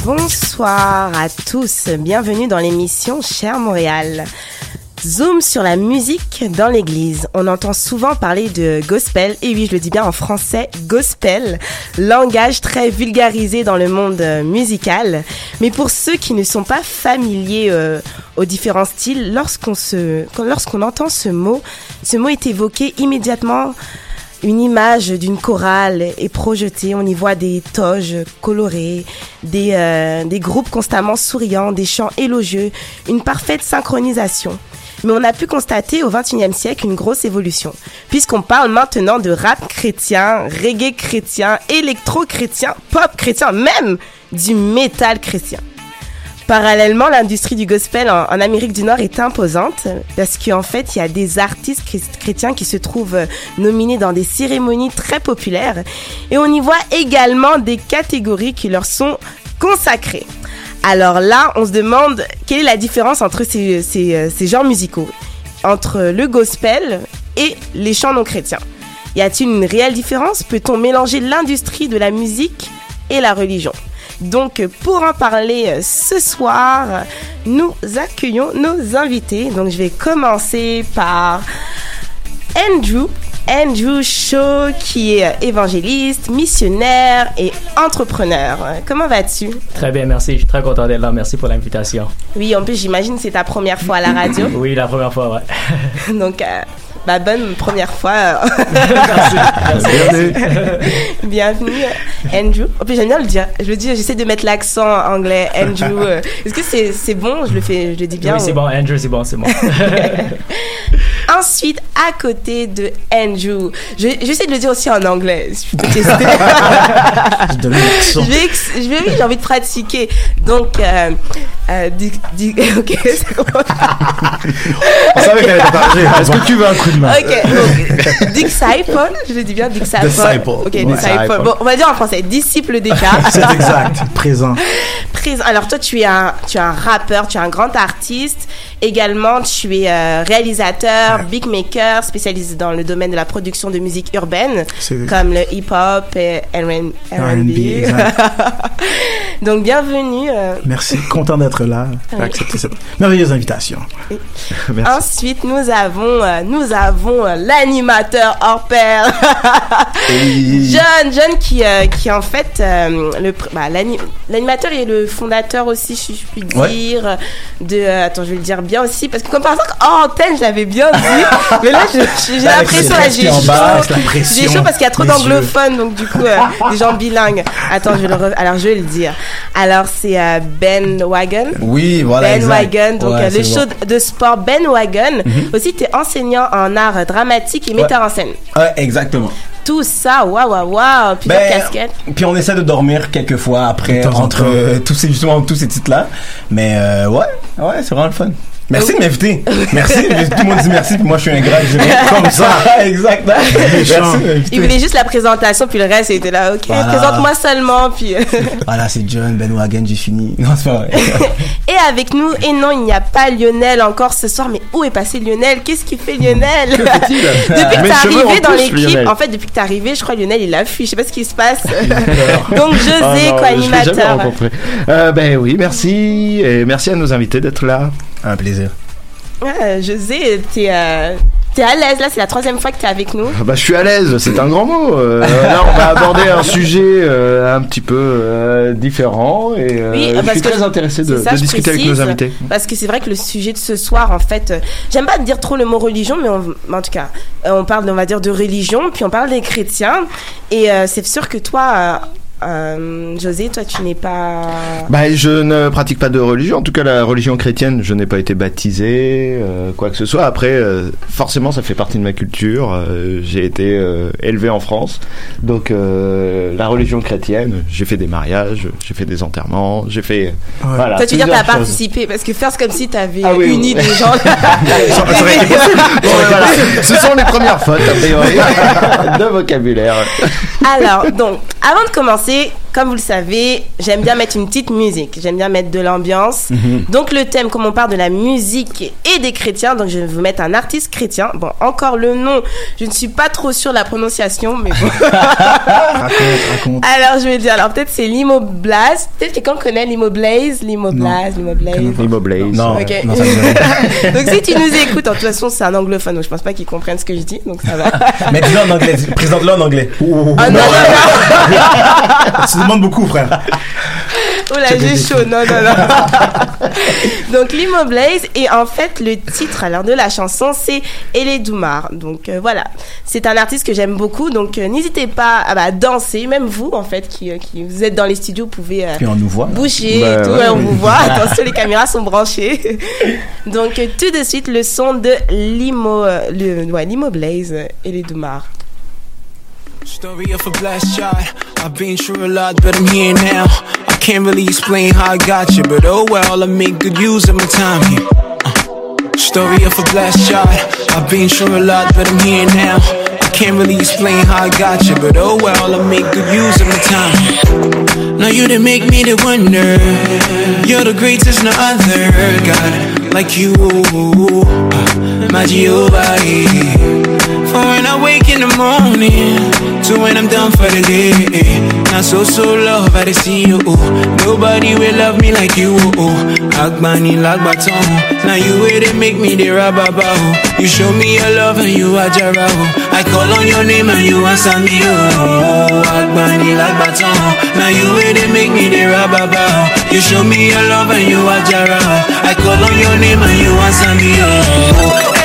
Bonsoir à tous, bienvenue dans l'émission Cher Montréal. Zoom sur la musique dans l'église. On entend souvent parler de gospel, et oui, je le dis bien en français, gospel, langage très vulgarisé dans le monde euh, musical. Mais pour ceux qui ne sont pas familiers euh, aux différents styles, lorsqu'on se, lorsqu'on entend ce mot, ce mot est évoqué immédiatement une image d'une chorale est projetée. On y voit des toges colorées, des, euh, des groupes constamment souriants, des chants élogieux, une parfaite synchronisation. Mais on a pu constater au XXIe siècle une grosse évolution, puisqu'on parle maintenant de rap chrétien, reggae chrétien, électro-chrétien, pop chrétien, même du métal chrétien. Parallèlement, l'industrie du gospel en, Amérique du Nord est imposante parce qu'en fait, il y a des artistes chrétiens qui se trouvent euh, nominés dans des cérémonies très populaires et on y voit également des catégories qui leur sont consacrées. Alors là, on se demande quelle est la différence entre ces, euh, ces genres musicaux, entre le gospel et les chants non chrétiens. Y a-t-il une réelle différence? Peut-on mélanger l'industrie de la musique et la religion? Donc, pour en parler ce soir, nous accueillons nos invités. Donc, je vais commencer par Andrew. Andrew Shaw, qui est évangéliste, missionnaire et entrepreneur. Comment vas-tu? Très bien, merci. Je suis très content d'être là. Merci pour l'invitation. Oui, en plus, j'imagine que c'est ta première fois à la radio. oui, la première fois, ouais. Donc, euh, bah, bonne première fois. merci. merci. Bienvenue, Andrew. En plus, j'aime bien le dire. Je le dis, j'essaie de mettre l'accent anglais, Andrew. Est-ce que c'est c'est bon? Je le fais, je le dis bien. Oui, c'est bon, Andrew, c'est bon, c'est bon. Ensuite, à côté de Andrew, je, j'essaie de le dire aussi en anglais. Je tester. vais, je vais, oui, j'ai envie de pratiquer. Donc, euh, euh, di, di, ok, c'est bon. On savait qu'elle était pargée. Est-ce que tu veux un coup de main? Ok, donc, disciple, je le dis bien, disciple. Disciple. Ok, Ouais. disciple. Bon, on va dire en français, disciple des cas. C'est exact. Présent. Présent. Alors toi, tu es un, tu es un rappeur, tu es un grand artiste. Également, tu es euh, réalisateur, big maker spécialisé dans le domaine de la production de musique urbaine, comme le hip-hop et R&B. Donc bienvenue. euh, Merci, content d'être là, Oui. cette merveilleuse invitation. Ensuite, nous avons, euh, nous avons euh, l'animateur hors pair. John, John qui, qui en fait, le, bah, l'ani- l'animateur et le fondateur aussi, si je puis Ouais. dire, de, attends, je vais le dire bien aussi, parce que comme par exemple, en antenne, je l'avais bien dit, mais là, j'ai l'impression, là, j'ai chaud. J'ai chaud parce qu'il y a trop d'anglophones, donc du coup, euh, des gens bilingues. Attends, je vais le re- alors je vais le dire. Alors, c'est euh, Ben Wagon. Oui, voilà, Ben exact. Wagon, donc Ouais, euh, le show bon. de sport Ben Wagon. Mhm. Aussi, tu es enseignant en art dramatique et metteur en scène. Ouais, exactement. Tout ça, waouh, waouh, waouh, plusieurs Ben, casquettes. Puis on essaie de dormir quelques fois après entre euh, tous ces justement tous ces titres là. Mais euh, ouais, ouais, c'est vraiment le fun. Merci de m'inviter. Merci. Tout le monde dit merci, puis moi je suis un dis comme ça. exact. Merci de m'inviter. Il voulait juste la présentation, puis le reste, il était là, ok, Voilà. présente-moi seulement, puis... Voilà, c'est John, Ben Wagon, j'ai fini. Non, c'est pas vrai. et avec nous, et non, il n'y a pas Lionel encore ce soir, mais où est passé Lionel? Qu'est-ce qu'il fait Lionel? Que Depuis que t'es arrivé dans l'équipe, en fait, depuis que t'es arrivé, je crois Lionel, il a fui, je sais pas ce qui se passe. Donc José, Ah jamais co-animateur. rencontré. Euh, ben oui, merci. Et merci à nos invités d'être là. Un plaisir. Ouais, José, t'es euh, t'es à l'aise là, c'est la troisième fois que t'es avec nous. Ah Bah, je suis à l'aise, c'est un grand mot. Euh, là, on va aborder un sujet euh, un petit peu euh, différent et euh, Oui, je parce suis que très intéressé de, c'est ça, de je discuter avec précise, nos invités. Parce que c'est vrai que le sujet de ce soir, en fait, euh, j'aime pas dire trop le mot religion, mais on- mais en tout cas, euh, on parle, on va dire, de religion, puis on parle des chrétiens. Et euh, c'est sûr que toi, euh, euh, José, toi, tu n'es pas. Bah, je ne pratique pas de religion. En tout cas, la religion chrétienne, je n'ai pas été baptisé, euh, quoi que ce soit. Après, euh, forcément, ça fait partie de ma culture. Euh, j'ai été euh, élevé en France, donc euh, la religion chrétienne. J'ai fait des mariages, j'ai fait des enterrements, j'ai fait. Voilà, toi, tu veux dire, t'as participé, parce que faire c'est comme si t'avais Ah oui, uni oui. des gens. Ça aurait été possible. Bon, voilà. Ce sont les premières fautes, a priori, de vocabulaire. Alors, donc, avant de commencer, 一。Comme vous le savez, j'aime bien mettre une petite musique. J'aime bien mettre de l'ambiance. Mhm. Donc, le thème, comme on parle de la musique et des chrétiens, donc je vais vous mettre un artiste chrétien. Bon, encore le nom, je ne suis pas trop sûre de la prononciation, mais bon. Raconte, raconte. Alors, je vais dire, alors peut-être c'est Limo Blaze. Peut-être que quelqu'un connaît Limo Blaze, Limo Blaze, Limo Blaze. Limo Blaze. Non, non, donc, si tu nous écoutes, en toute façon, c'est un anglophone, donc je pense pas qu'il comprenne ce que je dis, donc ça va. Mais dis-le en anglais, présente-le en anglais. Ah non, non, non. Tu demandes beaucoup, frère. Oh là, j'ai chaud, non, non, non. Donc, Limo Blaze, et en fait, le titre alors de la chanson, c'est Elle Doumar. Donc, euh, voilà. C'est un artiste que j'aime beaucoup, donc euh, n'hésitez pas à bah, danser, même vous, en fait, qui, euh, qui vous êtes dans les studios, vous pouvez euh, Puis on nous voit. bouger Bah, et tout, ouais, ouais, on oui. vous voit. Attention, les caméras sont branchées. donc, euh, tout de suite, le son de Limo, euh, le, ouais, Limo Blaze, Doumar. Story of a blessed child. I've been through a lot, but I'm here now. I can't really explain how I got you, but oh well, I make good use of my time here. Uh, story of a blessed child. I've been through a lot, but I'm here now. I can't really explain how I got you, but oh well, I make good use of my time. Now you done make me to wonder. You're the greatest, no other God like you. Uh, my Jehovah. When I wake in the morning to when I'm done for the day. Now so so love I see you. Nobody will love me like you. Oh. Agbani lagbaton. Now you way they make me the rababa. You show me your love and you are Jara. I call on your name and you answer me. Oh. Agbani lagbaton. Now you way they make me the rababa. You show me your love and you are Jara. I call on your name and you answer me. Oh,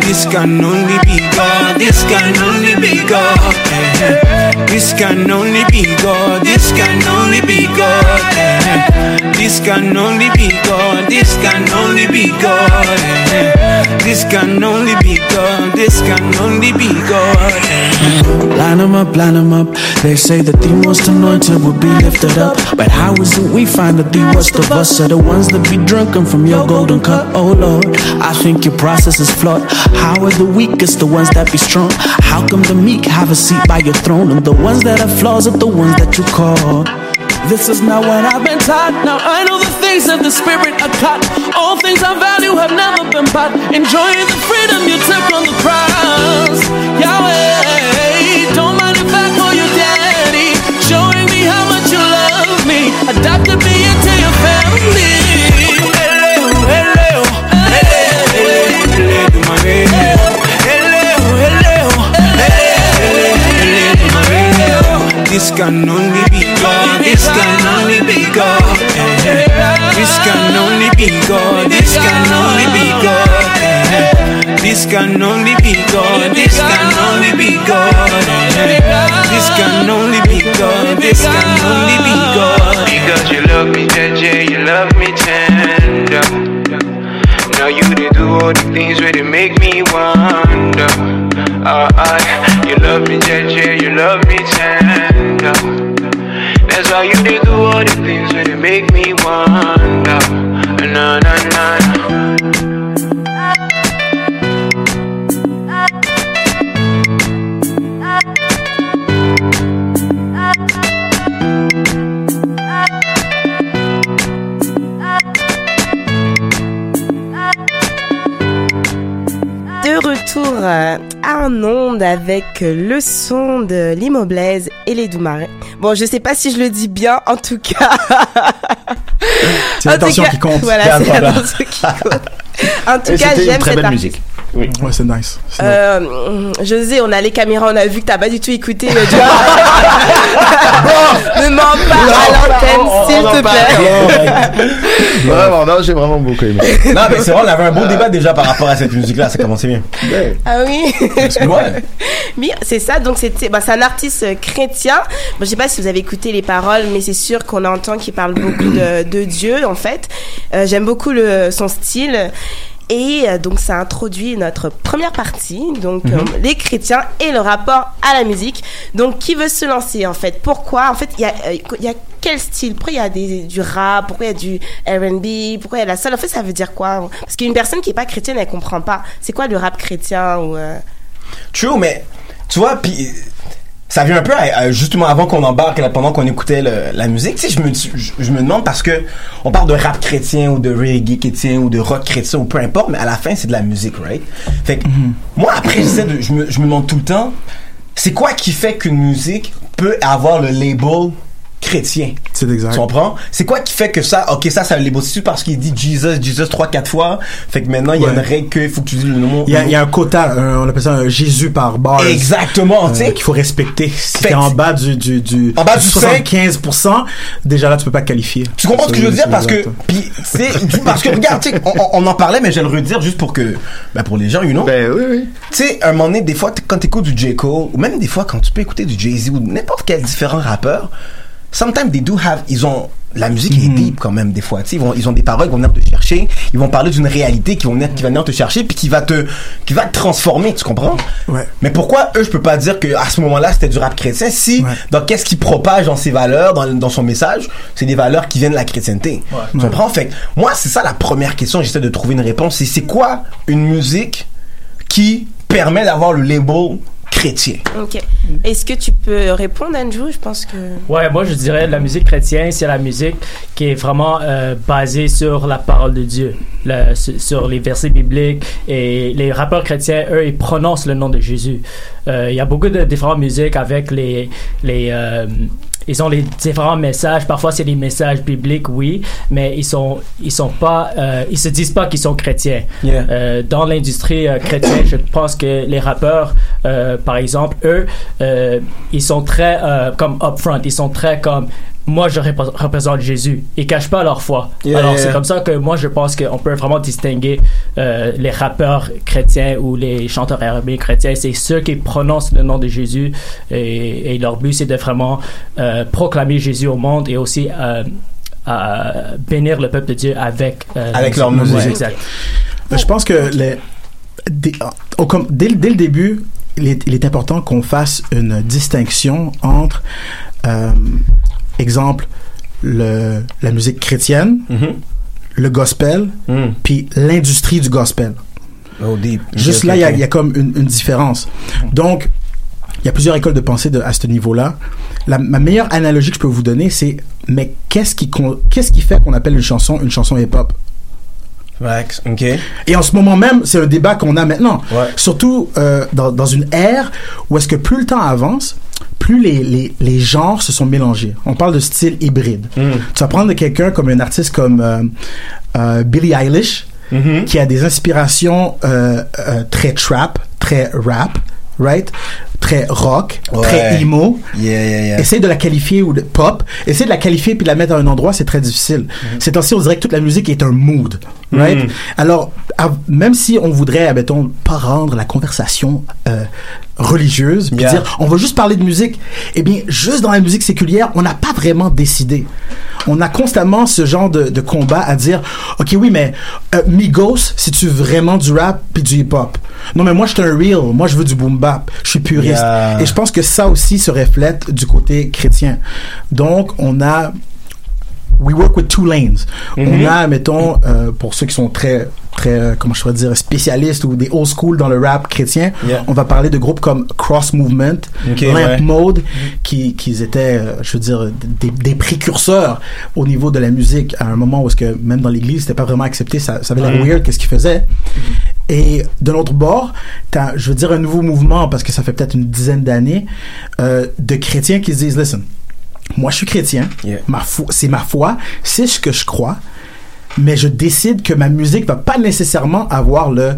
This can only be God. This can only be God. eh. This can only be God. This can only be God. eh. This can only be God. This can only be God. eh. This can only be God. This can only be God. eh. Line 'em up, line 'em up. They say that the most anointed will be lifted up. But how is it we find that the worst of us are the ones that be drunken from your golden cup? Oh Lord, I think your process is flawed. How are the weakest the ones that be strong? How come the meek have a seat by your throne and the ones that have flaws are the ones that you call? This is not what I've been taught. Now I know the things of the spirit are taught. All things I value have never been bought. Enjoying the freedom you took on the cross. Yahweh, don't mind if I call you daddy. Showing me how much you love me. Adopted me into your family. Can only be God. This can only be God. eh. This can only be God. This can only be God. eh. This can only be God. This can only be God. eh. This can only be God. This can only be God. Because you love me, JJ, you love me tender. Now you did do all the things where they make me wonder. Uh, uh, you love me, JJ, you love me tender. That's why you did do all the things where they make me wonder. Na na na. Retour euh, en onde avec le son de Limoblaise et les Doumarins. Bon, je sais pas si je le dis bien, en tout cas. C'est En l'attention qui compte. Voilà, c'est l'attention qui compte. En tout cas, j'aime cette musique. Oui. Ouais, c'est nice. Euh, José, on a les caméras, on a vu que t'as pas du tout écouté. euh, du- ne mens pas à l'antenne, s'il te plaît. Vraiment, non, j'ai vraiment beaucoup aimé. non, mais c'est vrai, on avait un beau débat déjà par rapport à cette musique-là, ça commençait bien. Ah oui. Ouais. C'est ça. Donc c'était, bah, c'est un artiste euh, chrétien. Bon, je sais pas si vous avez écouté les paroles, mais c'est sûr qu'on entend qu'il parle beaucoup de, de Dieu en fait. Euh, j'aime beaucoup le, son style. Et euh, donc ça introduit notre première partie, donc Mhm. euh, les chrétiens et le rapport à la musique. Donc qui veut se lancer en fait? Pourquoi? En fait, il y a, euh, y a quel style? Pourquoi il y a des, du rap? Pourquoi il y a du R&B Pourquoi il y a la salle? En fait, ça veut dire quoi? Parce qu'une personne qui est pas chrétienne, elle comprend pas. C'est quoi le rap chrétien ou euh, True, mais tu vois, puis ça vient un peu à- à- justement avant qu'on embarque, là, pendant qu'on écoutait le- la musique. Tu sais, je me, je, je me demande parce que on parle de rap chrétien ou de reggae chrétien ou de rock chrétien ou peu importe, mais à la fin c'est de la musique, right? Fait que moi après de, je me, je me demande tout le temps, c'est quoi qui fait qu'une musique peut avoir le label chrétien. C'est exact. Tu comprends? C'est quoi qui fait que ça, ok, ça, ça le label, c'est parce qu'il dit Jesus, Jesus trois, quatre fois? Fait que maintenant, il y a Ouais. une règle qu'il faut que tu dises le nom. Il y, a, il y a un quota, un- on appelle ça un Jésus par bar. Exactement, tu sais. Qu'il faut respecter. Si t'es en bas du, du, du, En bas du 75%, déjà là, tu peux pas qualifier. Tu comprends ce que je veux dire? Parce que puis c'est parce que regarde tu sais, on, en parlait mais je vais le redire juste pour que ben pour les gens you know ben oui oui tu sais un moment donné des fois quand t'écoutes du J Cole ou même des fois quand tu peux écouter du Jay Z ou n'importe quel différent rappeur sometimes they do have ils ont la musique est deep quand même des fois. Ils vont ils ont des paroles qui vont venir te chercher. Ils vont parler d'une réalité qui vont venir qui va venir te chercher puis qui va te qui va te transformer tu comprends? Ouais. mais pourquoi eux je peux pas dire que à ce moment-là c'était du rap chrétien? Si dans qu'est-ce qu'il propage dans ses valeurs dans, dans son message? C'est des valeurs qui viennent de la chrétienté. Tu Ouais. comprends? Fait moi c'est ça la première question j'essaie de trouver une réponse. C'est c'est quoi une musique qui permet d'avoir le label chrétien Ok. Est-ce que tu peux répondre, Andrew? Je pense que. Ouais, moi je dirais la musique chrétienne, c'est la musique qui est vraiment euh, basée sur la parole de Dieu, le- sur, les versets bibliques. Et les rappeurs chrétiens, eux, ils prononcent le nom de Jésus. Euh, Il y a beaucoup de différentes musiques avec les. les euh, ils ont les différents messages. Parfois, c'est des messages bibliques, oui, mais ils sont, ils sont pas, euh, ils se disent pas qu'ils sont chrétiens. Yeah. Euh, dans l'industrie euh, chrétienne, je pense que les rappeurs, euh, par exemple, eux, euh, ils sont très euh, comme upfront, ils sont très comme moi je repré- représente Jésus. Ils cachent pas leur foi. Yeah, Alors yeah. c'est comme ça que moi je pense qu'on peut vraiment distinguer euh, les rappeurs chrétiens ou les chanteurs R&B chrétiens. C'est ceux qui prononcent le nom de Jésus et, et leur but c'est de vraiment euh, proclamer Jésus au monde et aussi euh, à bénir le peuple de Dieu avec euh, Avec leur Ouais, musique. exact. Ben, Je pense que les, dès, au- comme- dès, dès le début, il est, il est important qu'on fasse une distinction entre, euh, exemple, le, la musique chrétienne, Mm-hmm. le gospel, Mm. puis l'industrie du gospel. Oh, deep. Juste là, il y a- y, comme une, une différence. Donc, il y a plusieurs écoles de pensée de, à ce niveau-là. Ma meilleure analogie que je peux vous donner, c'est mais qu'est-ce qui, qu'est-ce qui fait qu'on appelle une chanson une chanson hip-hop? Ok. Et en ce moment même, c'est un débat qu'on a maintenant. Surtout euh, dans, dans une ère où est-ce que plus le temps avance, plus les, les, les genres se sont mélangés. On parle de style hybride. Mm. Tu vas prendre quelqu'un comme un artiste comme euh, euh, Billie Eilish, Mm-hmm. qui a des inspirations euh, très trap, très rap, right? Très rock, Ouais. très emo. Yeah, yeah, yeah. Essaye de la qualifier ou de pop. Essaye de la qualifier puis de la mettre à un endroit, c'est très difficile. C'est temps-ci, on dirait que toute la musique est un mood, right? Mm. Alors, à- même si on voudrait, admettons, pas rendre la conversation euh, religieuse, puis dire, on va juste parler de musique, eh bien, juste dans la musique séculière, on n'a pas vraiment décidé. On a constamment ce genre de, de combat à dire, ok, oui, mais euh, Migos, c'est-tu vraiment du rap puis du hip-hop? Non, mais moi, je suis un real. Moi, je veux du boom bap. Je suis puriste. Yeah. Et je pense que ça aussi se reflète du côté chrétien. Donc, on a we work with two lanes. Mhm. On a, mettons, euh, pour ceux qui sont très, très, euh, comment je pourrais dire, spécialistes ou des old school dans le rap chrétien, Yeah. on va parler de groupes comme Cross Movement, Ok, Lamp ouais. Mode, qui, qui étaient, euh, je veux dire, des, des précurseurs au niveau de la musique à un moment où est-ce que même dans l'église, c'était pas vraiment accepté, ça, ça avait l'air Mhm. weird qu'est-ce qu'ils faisaient. Et de l'autre bord, t'as, je veux dire, un nouveau mouvement, parce que ça fait peut-être une dizaine d'années, euh, de chrétiens qui se disent, listen, moi je suis chrétien, ma c'est ma foi, c'est ce que je crois, mais je décide que ma musique va pas nécessairement avoir le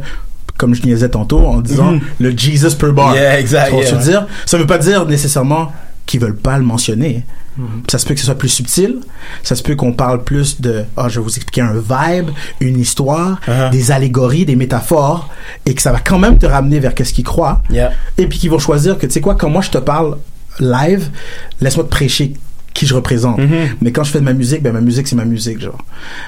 comme je disais tantôt en disant Mhm. le Jesus per bar. Yeah, exact, dire? Ça veut pas dire nécessairement qu'ils veulent pas le mentionner. Ça se peut que ce soit plus subtil. Ça se peut qu'on parle plus de, ah, je vais vous expliquer un vibe, une histoire, Uh-huh. des allégories, des métaphores, et que ça va quand même te ramener vers qu'est-ce qu'ils croient. Yeah. Et puis qu'ils vont choisir que, tu sais quoi, quand moi je te parle live, laisse-moi te prêcher qui je représente. Mhm. Mais quand je fais de ma musique, ben ma musique c'est ma musique, genre.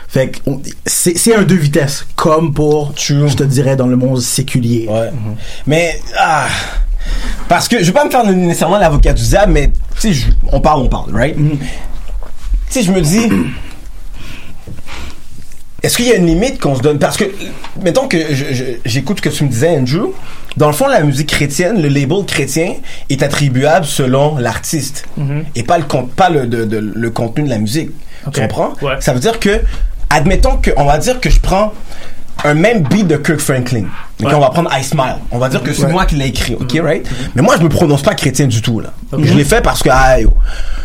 Fait que c'est un deux vitesses, comme pour, je te dirais, dans le monde séculier. Ouais. Mais, ah. Parce que je veux pas me faire nécessairement l'avocat du diable, mais, tu sais, on parle, on parle, right? Tu sais, je me dis. Est-ce qu'il y a une limite qu'on se donne? Parce que, mettons que j'écoute ce que tu me disais, Andrew. Dans le fond, la musique chrétienne, le label chrétien est attribuable selon l'artiste Mhm. et pas le pas le, de- de- le contenu de la musique. Tu comprends? Ouais. Ça veut dire que, admettons que, on va dire que je prends un même beat de Kirk Franklin. Ouais. on va prendre I Smile. On va dire que c'est Ouais. moi qui l'ai écrit, ok, right? Mais moi, je me prononce pas chrétien du tout là. Je l'ai fait parce que ah, yo,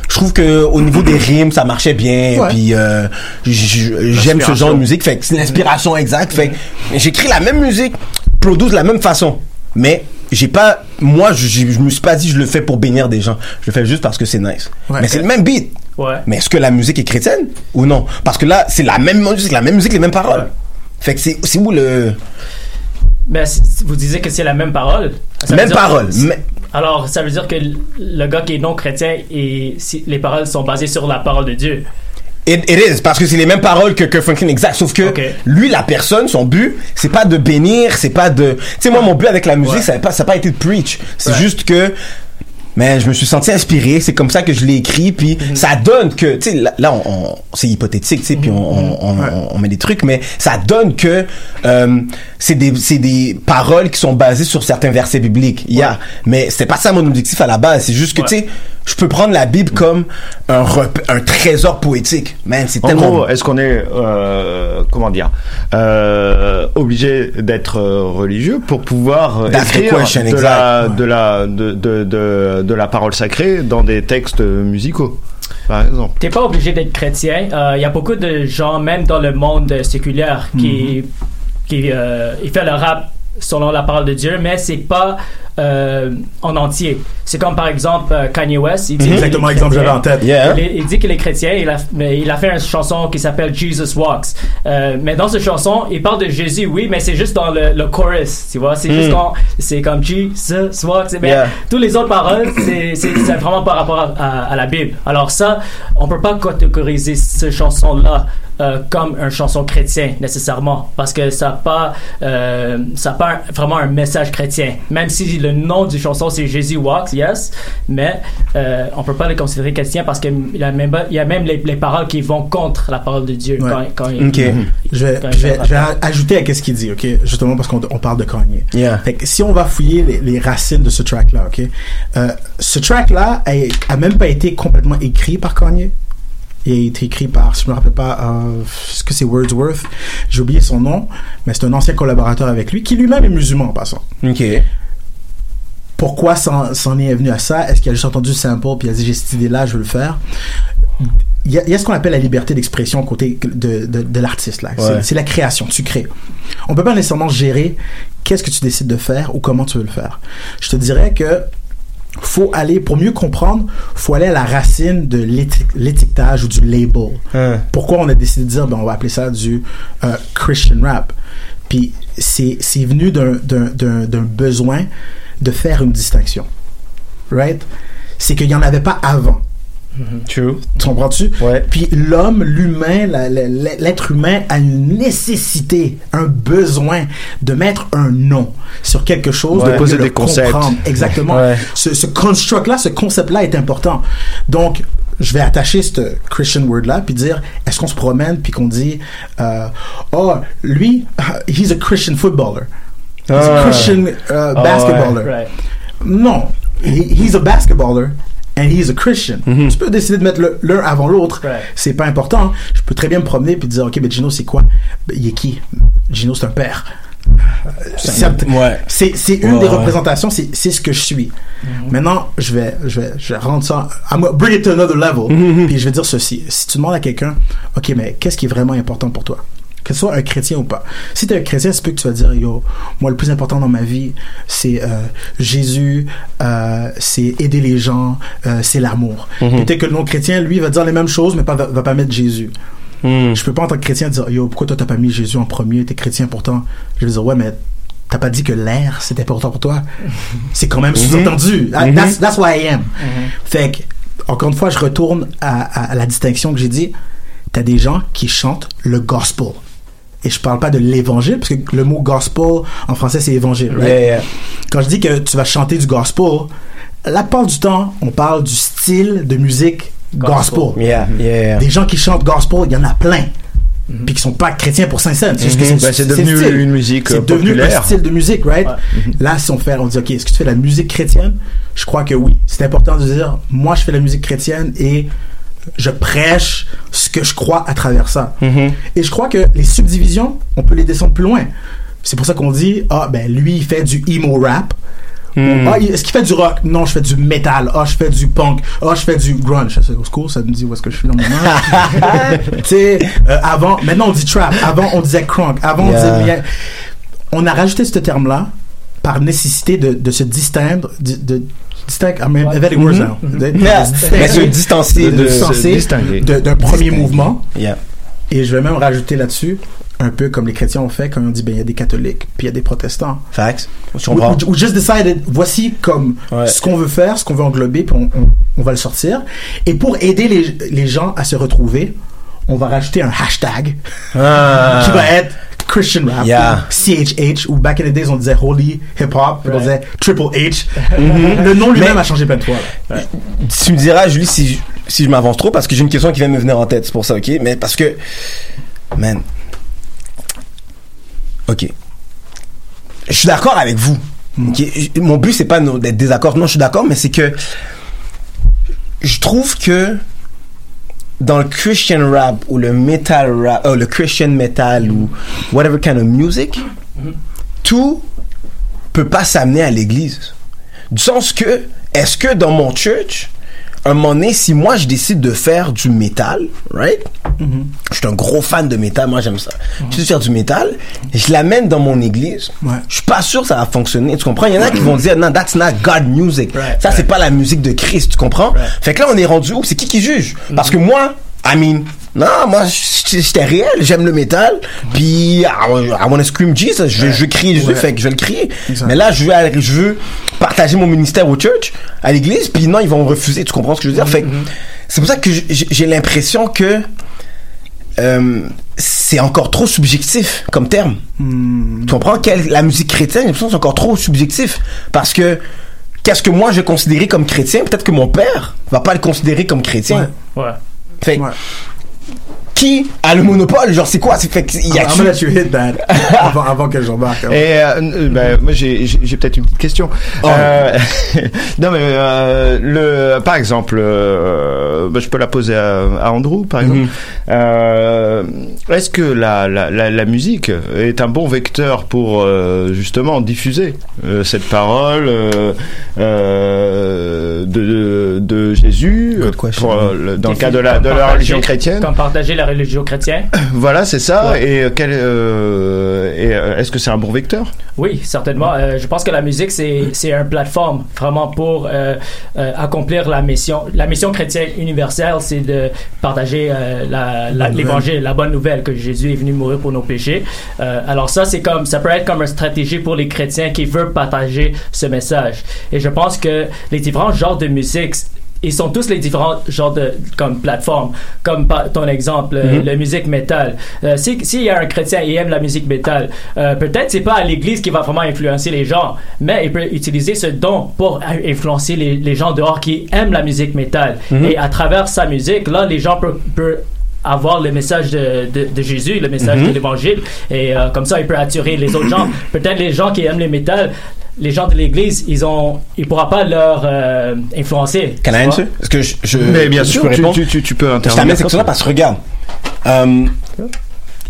je trouve que au niveau des rimes, ça marchait bien. Ouais. Puis euh, j'aime ce genre de musique. Fait que c'est l'inspiration exacte. Fait j'écris la même musique, produit de la même façon. Mais j'ai pas, moi, je, je je me suis pas dit je le fais pour bénir des gens. Je le fais juste parce que c'est nice. Ouais. Mais c'est le même beat. Ouais. Mais est-ce que la musique est chrétienne ou non? Parce que là, c'est la même musique, la même musique, les mêmes paroles. Fait que c'est c'est où le c- vous disiez que c'est la même parole. Même parole, mais- Alors, ça veut dire que le gars qui est non chrétien et si les paroles sont basées sur la parole de Dieu. It, it is, parce que c'est les mêmes paroles que, que Franklin, exact. Sauf que lui, la personne, son but, c'est pas de bénir, c'est pas de. Tu sais, moi, mon but avec la musique, ça n'a pas, ça a pas été de preach. C'est juste que. Mais je me suis senti inspiré, c'est comme ça que je l'ai écrit, puis Mhm. ça donne que, tu sais, là, là, on, on- c'est hypothétique, tu sais, puis on, on, on, on met des trucs, mais ça donne que euh, c'est des, c'est des paroles qui sont basées sur certains versets bibliques. Il y a, mais c'est pas ça mon objectif à la base, c'est juste que, tu sais, je peux prendre la Bible comme un, rep- un trésor poétique. Man, c'est En tellement. gros, est-ce qu'on est, euh, comment dire, euh, obligé d'être euh, religieux pour pouvoir euh, That's the écrire question, de exact. la, de la, de, de, de, de la parole sacrée dans des textes musicaux, par exemple? T'es pas obligé d'être chrétien. Il y a beaucoup de gens, même dans le monde séculaire, qui, qui euh, ils font le rap selon la parole de Dieu, mais c'est pas euh, en entier. C'est comme par exemple euh, Kanye West. Il dit Mhm. qu'il est Exactement l'exemple que j'avais en tête. Il, est- il dit qu'il est chrétien, il a, mais il a fait une chanson qui s'appelle Jesus Walks. Euh, mais dans cette chanson, il parle de Jésus, oui, mais c'est juste dans le, le chorus, tu vois. C'est juste Mm. quand, c'est comme Jesus Walks. Mais Yeah. tous les autres paroles, c'est, vraiment par rapport à, à- à la Bible. Alors ça, on peut pas catégoriser cette chanson-là comme une chanson chrétienne nécessairement, parce que ça n'a pas, ça a pas un- vraiment un message chrétien. Même si le nom du chanson c'est Jésus Walks, yes, mais euh, on peut pas le considérer chrétien parce qu'il y a même, il y a même les, les paroles qui vont contre la parole de Dieu. Ouais. Quand, quand il-. Je vais, je vais, la je vais ajouter à ce qu'il dit, ok? Justement parce qu'on on parle de Kanye. Yeah. Fait que si on va fouiller les, les racines de ce track-là, ok? Euh, ce track-là a, a même pas été complètement écrit par Kanye. Il a été écrit par, je me rappelle pas, euh, est-ce que c'est Wordsworth? J'ai oublié son nom, mais c'est un ancien collaborateur avec lui, qui lui-même est musulman en passant. Ok. Pourquoi s'en est venu à ça? Est-ce qu'il a juste entendu le sample puis il a dit j'ai cette idée-là, je veux le faire? Il y a, il y a ce qu'on appelle la liberté d'expression côté de, de, de l'artiste là. C'est- Ouais. C'est la création, tu crées. On peut pas nécessairement gérer qu'est-ce que tu décides de faire ou comment tu veux le faire. Je te dirais que faut aller pour mieux comprendre, faut aller à la racine de l'éti- l'étiquetage ou du label. Pourquoi on a décidé de dire ben on va appeler ça du euh, Christian rap? Puis c'est venu d'un besoin de faire une distinction. Right? C'est qu'il y en avait pas avant. True. Tu comprends-tu? Puis l'homme, l'humain, la- la- la- l'être humain a une nécessité, un besoin de mettre un nom sur quelque chose, Ouais. de Poser des concepts. comprendre. Exactement. Ouais. Ce, ce construct-là, ce concept-là est important. Donc, je vais attacher ce Christian word-là, puis dire, est-ce qu'on se promène, puis qu'on dit, euh, oh, lui, he's a Christian footballer. He's a Ah. Christian uh, Ah, basketballer. ouais. Right. Non, he- he's a basketballer and he's a Christian. Mm-hmm. Tu peux décider de mettre l'un avant l'autre. C'est pas important. Je peux très bien me promener puis dire, ok, mais Gino, c'est quoi? Ben, Il est qui? Gino, c'est un père. Ouais. C'est une Ouais, des ouais. représentations, c'est ce que je suis. Maintenant, je vais, je vais, je vais rendre ça, I'm gonna bring it to another level. Puis je vais dire ceci. Si tu demandes à quelqu'un, ok, mais qu'est-ce qui est vraiment important pour toi? Que ce soit un chrétien ou pas. Si tu es un chrétien, c'est peut que tu vas dire, yo, moi, le plus important dans ma vie, c'est euh, Jésus, euh, c'est aider les gens, euh, c'est l'amour. Mhm. Peut-être que le non-chrétien, lui, va dire les mêmes choses, mais pas, va, va pas mettre Jésus. Je peux pas, en tant que chrétien, dire, yo, pourquoi toi, t'as pas mis Jésus en premier, t'es chrétien pourtant. Je vais dire, ouais, mais t'as pas dit que l'air, c'était important pour toi? C'est quand même Mhm. sous-entendu. Ah, Mhm. That's, that's why I am. Fait que, encore une fois, je retourne à, à- à la distinction que j'ai dit. T'as des gens qui chantent le gospel. Et je parle pas de l'évangile, parce que le mot gospel, en français, c'est évangile. right? Yeah, yeah. Quand je dis que tu vas chanter du gospel, la plupart du temps, on parle du style de musique gospel. Yeah, yeah. Des gens qui chantent gospel, il y en a plein. Puis qui sont pas chrétiens pour. Bah, c'est le devenu style. une musique, C'est euh, devenu un style de musique, right? Là, si on fait, on dit, OK, est-ce que tu fais de la musique chrétienne? Je crois que oui. C'est important de dire, moi, je fais de la musique chrétienne et je prêche ce que je crois à travers ça. Et je crois que les subdivisions, on peut les descendre plus loin. C'est pour ça qu'on dit, ah, ben, lui, il fait du emo rap. Mhm. Ou, Ah, est-ce qu'il fait du rock? Non, je fais du metal. Ah, je fais du punk. Ah, je fais du grunge. C'est cool, ça me dit où est-ce que je suis dans mon tu sais, euh, avant, maintenant on dit trap. Avant, on disait crunk. Avant, Yeah. on disait. On a rajouté ce terme-là par nécessité de, de se distinguer. De, de, distingue, I'm having words now. Mhm. De- de Yeah. se distinguer- Mais se distancier de, se d'un premier Distinguer. mouvement. Yeah. Et je vais même rajouter là-dessus, un peu comme les chrétiens ont fait quand ils ont dit, ben, il y a des catholiques, puis il y a des protestants. Facts. Ou, comprends. ou- ou just decided, voici comme Ouais. ce qu'on veut faire, ce qu'on veut englober, puis on, on- on va le sortir. Et pour aider les, les gens à se retrouver, on va rajouter un hashtag Ah. qui va être Christian Rap, Yeah. CHH, ou back in the days on disait Holy Hip Hop, puis on Right. disait Triple H. Mhm. Le nom lui-même a changé plein de fois. là. Tu me diras, Julie, si je, si je m'avance trop, parce que j'ai une question qui vient me venir en tête, c'est pour ça, ok? Mais parce que, man, ok. Je suis d'accord avec vous. J- Mon but, c'est pas no- d'être désaccord. Non, je suis d'accord, mais c'est que je trouve que dans le Christian rap ou le metal rap, euh, le Christian metal ou whatever kind of music, tout peut pas s'amener à l'église. Du sens que, est-ce que dans mon church, un moment donné, si moi je décide de faire du métal, right? Mhm. Je suis un gros fan de métal, moi j'aime ça. Je décide de faire du métal, je l'amène dans mon église. Je suis pas sûr que ça va fonctionner. Tu comprends? Il y en a qui vont dire, non, that's not God music. ça, c'est pas la musique de Christ. Tu comprends? Fait que là, on est rendu où? C'est qui qui juge? Parce que moi, I mean, non, moi, j'étais réel, j'aime le métal, puis I, I wanna scream Jesus, je, je crie Jésus, Ouais. fait que je vais le crier. Mais là, je veux, je veux partager mon ministère au church, à l'église, puis non, ils vont me refuser, tu comprends ce que je veux dire? Fait que c'est pour ça que j'ai l'impression que euh, c'est encore trop subjectif comme terme. Tu comprends? Quelle, la musique chrétienne, j'ai l'impression que c'est encore trop subjectif. Parce que qu'est-ce que moi je vais considérer comme chrétien, peut-être que mon père va pas le considérer comme chrétien. Ouais. Fait que, qui a le monopole? Genre, c'est quoi? C'est fait que, il y a let you hit that avant, avant que j'embarque. Et euh, euh, ben, moi j'ai j'ai- j'ai peut-être une petite question. Oh. Euh, non mais euh, le par exemple, euh, ben, je peux la poser à, à Andrew par exemple. Mhm. Euh, Est-ce que la, la, la, la musique est un bon vecteur pour euh, justement diffuser euh, cette parole euh, euh, de, de Jésus pour, euh, le- dans le cas de la, de la religion chrétienne? Comme partager la religion chrétienne. Voilà, c'est ça. Ouais. Et, euh, quel, euh, et euh, est-ce que c'est un bon vecteur? Oui, certainement. Euh, je pense que la musique, c'est, c'est une plateforme vraiment pour euh, accomplir la mission. La mission chrétienne universelle, c'est de partager la, la- Bonne l'évangile, la bonne nouvelle que Jésus est venu mourir pour nos péchés. Alors ça, c'est comme, ça peut être comme une stratégie pour les chrétiens qui veulent partager ce message. Et je pense que les différents genres de musique, ils sont tous les différents genres de comme plateformes comme par ton exemple euh, Mhm. la musique métal Euh, si s'il y a un chrétien et aime la musique métal euh, peut-être c'est pas à l'église qui va vraiment influencer les gens mais il peut utiliser ce don pour influencer les, les gens dehors qui aiment la musique métal Mhm. et à travers sa musique là les gens peuvent, peuvent avoir le message de, de, de Jésus, le message Mhm. de l'évangile, et euh, comme ça, il peut attirer les autres gens. Peut-être les gens qui aiment les métal, les gens de l'église, ils ont, ils pourra pas leur euh, influencer. Can I tu vois? answer? Est-ce que je, je, Mais bien je sûr, peux tu- répondre? tu- tu- tu peux Je intervenir t'amène cette comme question-là ça. parce que regarde, euh, je,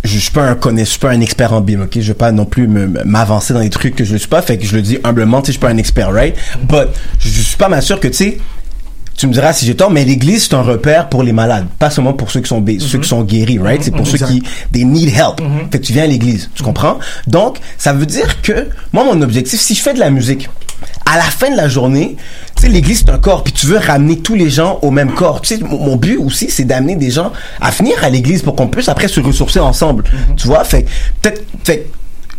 je suis pas un connaisseur, je suis pas un expert en BIM, ok? Je veux pas non plus m'avancer dans des trucs que je ne suis pas, fait que je le dis humblement, tu sais, je suis pas un expert, right? But, je, je suis pas mal sûr que, tu sais, tu me diras si j'ai tort, mais l'église, c'est un repère pour les malades. Pas seulement pour ceux qui sont, bé- ceux qui sont guéris, right? C'est pour ceux qui, they need help. Fait que tu viens à l'église. Tu comprends? Donc, ça veut dire que, moi, mon objectif, si je fais de la musique, à la fin de la journée, tu sais, l'église, c'est un corps, puis tu veux ramener tous les gens au même corps. Tu sais, mon but aussi, c'est d'amener des gens à venir à l'église pour qu'on puisse après se ressourcer ensemble. Tu vois? Fait peut-être, fait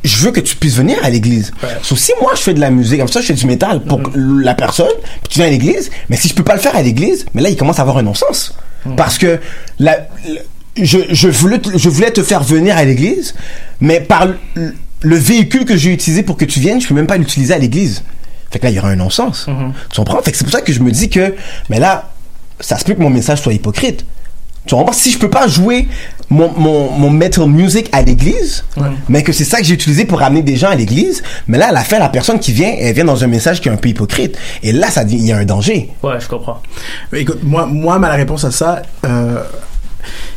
je veux que tu puisses venir à l'église. Sauf si moi je fais de la musique, comme ça je fais du métal pour que la personne, puis tu viens à l'église, mais si je peux pas le faire à l'église, mais là il commence à avoir un non-sens. Parce que la, la- je, je, voulais, te- je voulais te faire venir à l'église, mais par le, le véhicule que j'ai utilisé pour que tu viennes, je peux même pas l'utiliser à l'église. Fait que là il y aura un non-sens. Tu comprends? Fait que c'est pour ça que je me dis que, mais là, ça se peut que mon message soit hypocrite. Tu comprends? Si je peux pas jouer mon, mon, mon metal music à l'église, mais que c'est ça que j'ai utilisé pour ramener des gens à l'église, mais là, à la fin, la personne qui vient, elle vient dans un message qui est un peu hypocrite. Et là, ça il y a un danger. Ouais, je comprends. Écoute, moi, moi, ma réponse à ça, euh,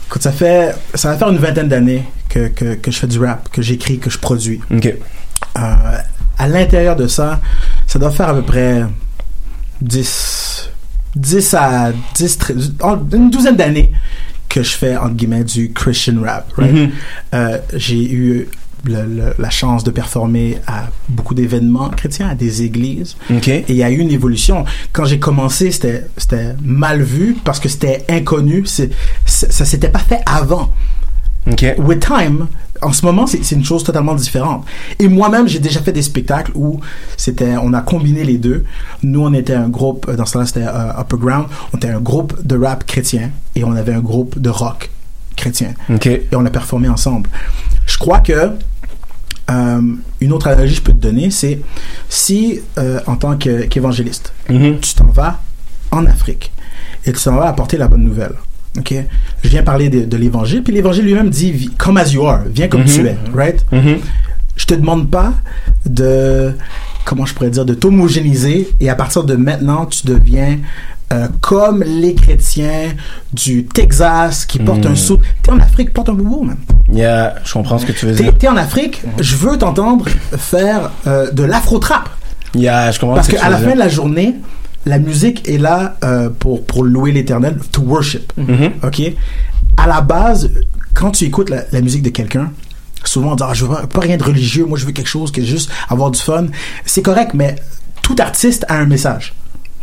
écoute, ça fait, ça va faire une vingtaine d'années que, que, que je fais du rap, que j'écris, que je produis. Ok. Euh, à l'intérieur de ça, ça doit faire à peu près 10, 10 à 10, tr- en- une douzaine d'années que je fais, entre guillemets, du Christian rap. right? Mhm. Euh, J'ai eu le- le- la chance de performer à beaucoup d'événements chrétiens, à des églises. Ok. Et il y a eu une évolution. Quand j'ai commencé, c'était mal vu parce que c'était inconnu. C'est c'est- ça s'était pas fait avant. With time, en ce moment, c'est une chose totalement différente. Et moi-même, j'ai déjà fait des spectacles où c'était, on a combiné les deux. Nous, on était un groupe, euh, dans ce temps-là, c'était euh, Upper Ground. On était un groupe de rap chrétien et on avait un groupe de rock chrétien. Et on a performé ensemble. Je crois que euh, une autre analogie que je peux te donner, c'est si, euh, en tant qu'évangéliste, tu t'en vas en Afrique et tu t'en vas apporter la bonne nouvelle. Ok, je viens parler de, de l'évangile, puis l'évangile lui-même dit come as you are, viens comme Mhm. tu es, right? Je te demande pas de comment je pourrais dire de t'homogénéiser et à partir de maintenant tu deviens euh, comme les chrétiens du Texas qui portent Mhm. un sou. T'es en Afrique, porte un boubou, man. Yeah, je comprends ce que tu veux dire. t'es en Afrique, je veux t'entendre faire euh, de l'afro-trap. Yeah, je comprends Parce qu'à la fin de la journée, la musique est là euh, pour, pour louer l'éternel, to worship. Mhm. OK? À la base, quand tu écoutes la, la musique de quelqu'un, souvent on dit, ah, je veux pas, pas rien de religieux, moi je veux quelque chose qui est juste avoir du fun. C'est correct, mais tout artiste a un message.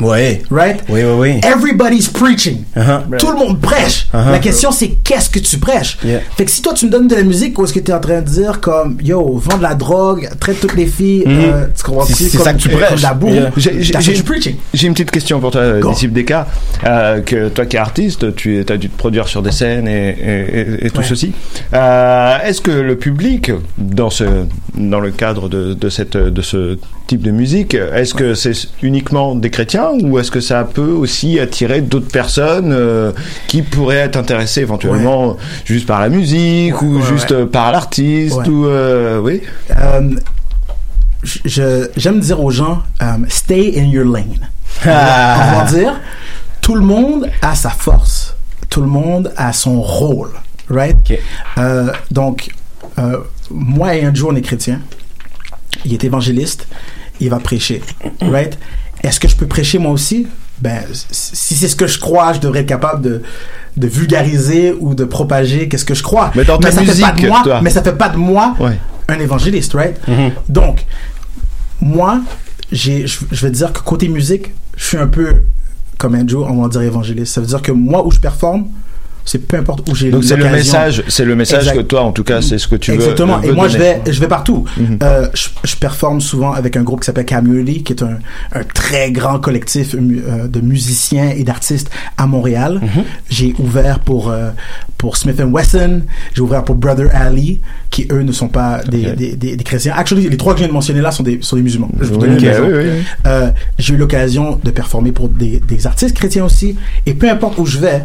Ouais. Right? Oui, oui, oui. Everybody's preaching. Uh-huh. Tout le monde prêche. Uh-huh. La question, c'est qu'est-ce que tu prêches? Yeah. Fait que si toi, tu me donnes de la musique, où est-ce que tu es en train de dire comme, yo, vends de la drogue, traite toutes les filles, Mhm. euh, tu comprends C'est- ça que tu prêches. de la boue. Yeah. J'ai- une petite question pour toi, euh, disciple d'Eka. Euh, que toi qui es artiste, tu as dû te produire sur des scènes et, et- et- et tout Ouais. ceci. Euh, Est-ce que le public, dans ce, dans le cadre de, de cette, de ce type de musique, est-ce que c'est uniquement des chrétiens ou est-ce que ça peut aussi attirer d'autres personnes euh, qui pourraient être intéressées éventuellement juste par la musique ou Ouais, juste euh, par l'artiste ou euh, oui. Euh, J'aime dire aux gens, um, stay in your lane. On va dire, tout le monde a sa force. Tout le monde a son rôle. Right? Euh, donc, moi et un Joe, on est chrétien. Il est évangéliste. Il va prêcher. Right? Est-ce que je peux prêcher moi aussi? Ben, si c'est ce que je crois, je devrais être capable de, de vulgariser ou de propager qu'est-ce que je crois. Mais dans ta ça fait pas de musique, moi, toi. mais ça fait pas de moi Ouais. un évangéliste, right? Donc, moi, j'ai, je vais dire que côté musique, je suis un peu comme Andrew, on va dire évangéliste. Ça veut dire que moi, où je performe, c'est peu importe où j'ai Donc c'est le message, c'est le message Exact. que toi, en tout cas, c'est ce que tu veux. Exactement. veux Et moi, je vais, je vais partout. Mhm. Euh, je, je performe souvent avec un groupe qui s'appelle Community, qui est un, un très grand collectif mu- euh, de musiciens et d'artistes à Montréal. Mhm. J'ai ouvert pour euh, pour Smith Wesson. J'ai ouvert pour Brother Ali, qui eux ne sont pas des, des, des, des chrétiens. Actually, les trois que je viens de mentionner là sont des sont des musulmans. Je vous Oui. Euh, j'ai eu l'occasion de performer pour des, des artistes chrétiens aussi. Et peu importe où je vais,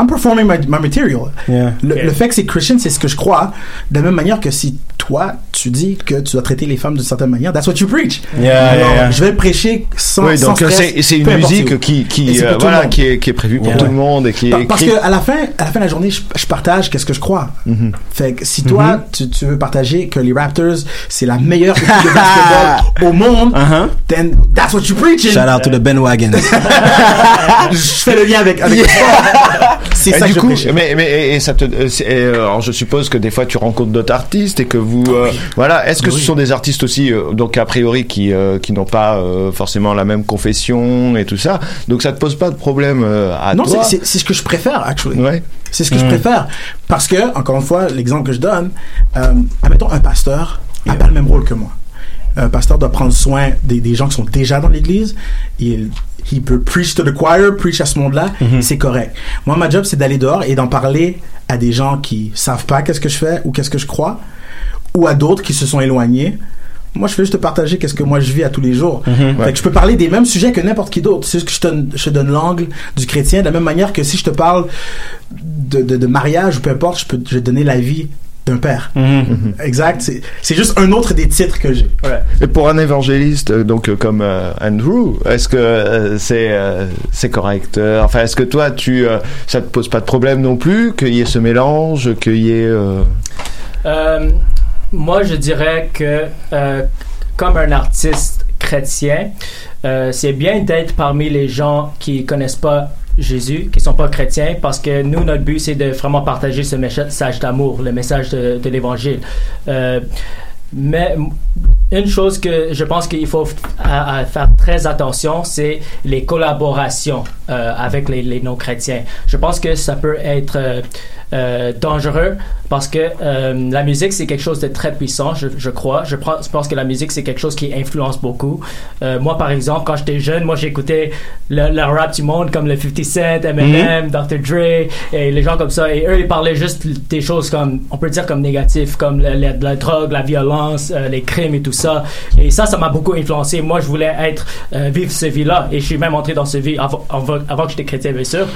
I'm performing my, my material. Yeah. Le, le fait que c'est Christian, c'est ce que je crois. De la même manière que si toi, tu dis que tu dois traiter les femmes d'une certaine manière, that's what you preach. Yeah, Alors, yeah, yeah. Je vais prêcher sans, Oui, donc c'est une musique qui qui euh, voilà qui est qui est prévue pour Yeah. tout le monde et qui est Parce écrite. que à la fin, à la fin de la journée, je, je partage qu'est-ce que je crois. Mhm. Fait que si toi, tu, tu veux partager que les Raptors, c'est la meilleure équipe de basketball au monde, Uh-huh. then that's what you preaching. Shout out to the bandwagon. je fais le lien avec, avec le sport. C'est ça du que je coup, prêche. mais, mais et, ça te, euh, et, euh, alors je suppose que des fois tu rencontres d'autres artistes et que vous, Ah euh, voilà, est-ce que ce sont des artistes aussi, euh, donc a priori qui euh, qui n'ont pas forcément la même confession et tout ça, donc ça te pose pas de problème à non, toi? c'est- c'est c'est ce que je préfère, actually. Ouais. C'est ce que je Mm. préfère. Parce que, encore une fois, l'exemple que je donne, admettons un pasteur n'a pas le même rôle que moi. Un pasteur doit prendre soin des, des gens qui sont déjà dans l'église. Il, il peut preach to the choir, preach à ce monde-là. Mhm. C'est correct. Moi, ma job, c'est d'aller dehors et d'en parler à des gens qui savent pas qu'est-ce que je fais ou qu'est-ce que je crois, ou à d'autres qui se sont éloignés. Moi, je fais juste te partager qu'est-ce que moi je vis à tous les jours. Mhm. Fait que je peux parler des mêmes sujets que n'importe qui d'autre. C'est juste que je te, donne- je te donne l'angle du chrétien de la même manière que si je te parle de, de, de mariage ou peu importe, je peux je vais te donner la vie d'un père. Mhm. Exact. C'est, c'est juste un autre des titres que j'ai. Et pour un évangéliste, euh, donc euh, comme euh, Andrew, est-ce que euh, c'est euh, c'est correct? Euh, Enfin, est-ce que toi, tu euh, ça te pose pas de problème non plus qu'il y ait ce mélange, qu'il y ait euh, Euh, moi, je dirais que euh, comme un artiste chrétien, euh, c'est bien d'être parmi les gens qui connaissent pas Jésus, qui sont pas chrétiens, parce que nous, notre but, c'est de vraiment partager ce message d'amour, le message de, l'Évangile. Euh, mais une chose que je pense qu'il faut faire très attention, c'est les collaborations euh, avec les, les non-chrétiens. Je pense que ça peut être euh, euh, dangereux parce que euh, la musique, c'est quelque chose de très puissant, je, je crois. Je pense, je pense que la musique, c'est quelque chose qui influence beaucoup. Euh, moi, par exemple, quand j'étais jeune, moi, j'écoutais le, le rap du monde comme le 50 Cent, Eminem, Dr. Dre et les gens comme ça. Et eux, ils parlaient juste des choses comme, on peut dire comme négatives, comme la drogue, la violence, les crimes et tout ça. Et ça, ça m'a beaucoup influencé. Moi, je voulais être, vivre cette vie-là. Et je suis même entré dans cette vie avant, avant, avant que j'étais chrétien, bien sûr.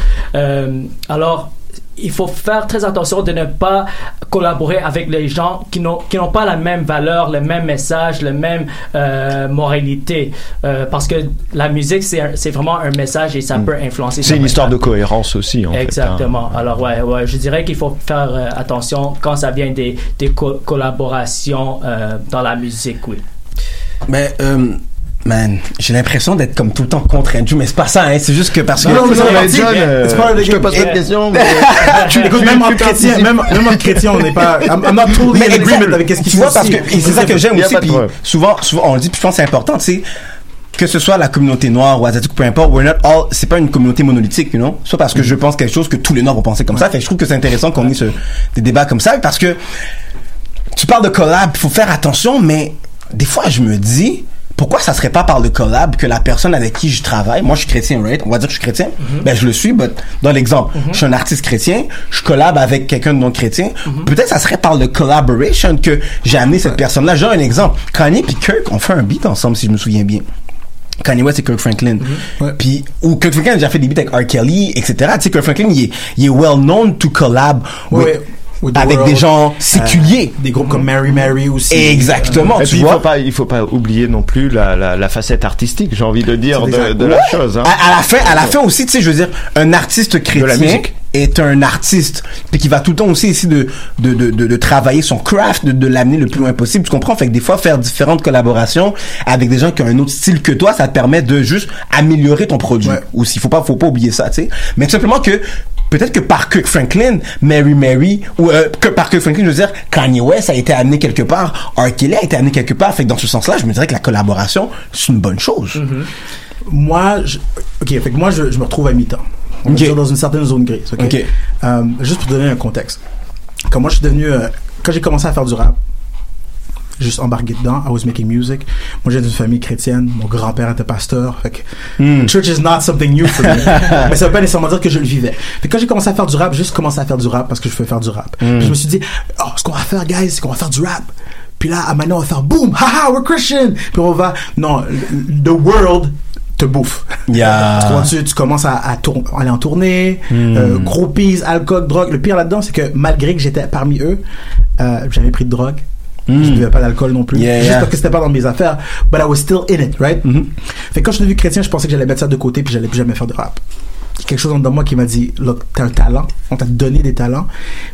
Alors, il faut faire très attention de ne pas collaborer avec les gens qui n'ont qui n'ont pas la même valeur, le même message, la même euh, moralité, Euh, parce que la musique c'est vraiment un message et ça peut influencer. C'est une histoire de cohérence aussi, en fait. hein. Exactement. Alors ouais, ouais, je dirais qu'il faut faire euh, attention quand ça vient des, des co- collaborations euh, dans la musique, oui. Mais euh, Man, j'ai l'impression d'être comme tout le temps contre Andrew, mais c'est pas ça, hein. C'est juste que parce que. Non, non, mais. John, euh, C'est pas- je te pose pas de questions. Tu l'écoutes même en chrétien, même, même en chrétien, on n'est pas. I'm, I'm not totally Mais in agreement avec ce qu'il Tu vois, parce que, c'est ça que j'aime aussi, puis souvent, souvent, on le dit, puis je pense que c'est important, tu sais, que ce soit la communauté noire ou asiatique, peu importe, we're not all, c'est pas une communauté monolithique, you know? Soit parce que je pense quelque chose que tous les noirs vont penser comme ça, fait que je trouve que c'est intéressant qu'on ait ce, des débats comme ça, parce que tu parles de collab, faut faire attention, mais des fois, je me dis, pourquoi ça serait pas par le collab que la personne avec qui je travaille, moi je suis chrétien, right? On va dire que je suis chrétien. Ben je le suis, but dans l'exemple, je suis un artiste chrétien, je collab avec quelqu'un de non chrétien. Peut-être ça serait par le collaboration que j'ai amené cette personne-là. J'ai un exemple. Kanye puis Kirk ont fait un beat ensemble, si je me souviens bien. Kanye West et Kirk Franklin. Puis, ou Kirk Franklin a déjà fait des beats avec R. Kelly, etc. Tu sais, Kirk Franklin, il est, il est well known to collab Ouais, with avec des gens séculiers. Euh, des groupes comme Mary Mary aussi. Exactement, Et tu puis, il faut pas, il faut pas oublier non plus la, la, la facette artistique, j'ai envie de dire, de, de la Ouais. chose. Hein. À, à la fin, à la fin aussi, tu sais, je veux dire, un artiste chrétien la musique. est un artiste, puis qui va tout le temps aussi essayer de de, de, de, de travailler son craft, de, de l'amener le plus loin possible. Tu comprends? Fait que des fois, faire différentes collaborations avec des gens qui ont un autre style que toi, ça te permet de juste améliorer ton produit. Ou s'il faut pas, faut pas oublier ça, tu sais. Mais tout simplement que Peut-être que par Kirk Franklin, Mary Mary, ou euh, que par Kirk Franklin, je veux dire, Kanye West a été amené quelque part, R. Kelly a été amené quelque part. Fait que dans ce sens-là, je me dirais que la collaboration, c'est une bonne chose. Moi, je, ok, fait que moi, je, je me retrouve à mi-temps. On va Ok. dire dans une certaine zone grise. Euh, juste pour donner un contexte. Quand moi, je suis devenu, euh, quand j'ai commencé à faire du rap, juste embarqué dedans, I was making music. Moi, j'ai d'une famille chrétienne. Mon grand-père était pasteur. Fait que Hmm. church is not something new for me. Mais ça veut pas nécessairement dire que je le vivais. Fait que quand j'ai commencé à faire du rap, j'ai juste commencé à faire du rap parce que je veux faire du rap. Hmm. Puis je me suis dit, oh, ce qu'on va faire, guys, c'est qu'on va faire du rap. Puis là, ah, maintenant, on va faire boom, haha, we're Christian. Puis on va, non, the world te bouffe. Yeah. Tu, tu commences à, à tour- aller en tournée, Hmm. euh, groupies, alcool, drogue. Le pire là-dedans, c'est que malgré que j'étais parmi eux, euh, j'avais pris de drogue. Je ne buvais pas d'alcool non plus. Hmm. Yeah, Juste yeah. parce que c'était pas dans mes affaires. But I was still in it, right? Fait que quand je suis devenu chrétien, je pensais que j'allais mettre ça de côté puis j'allais plus jamais faire de rap. Il y a quelque chose de moi qui m'a dit, look, t'as un talent, on t'a donné des talents,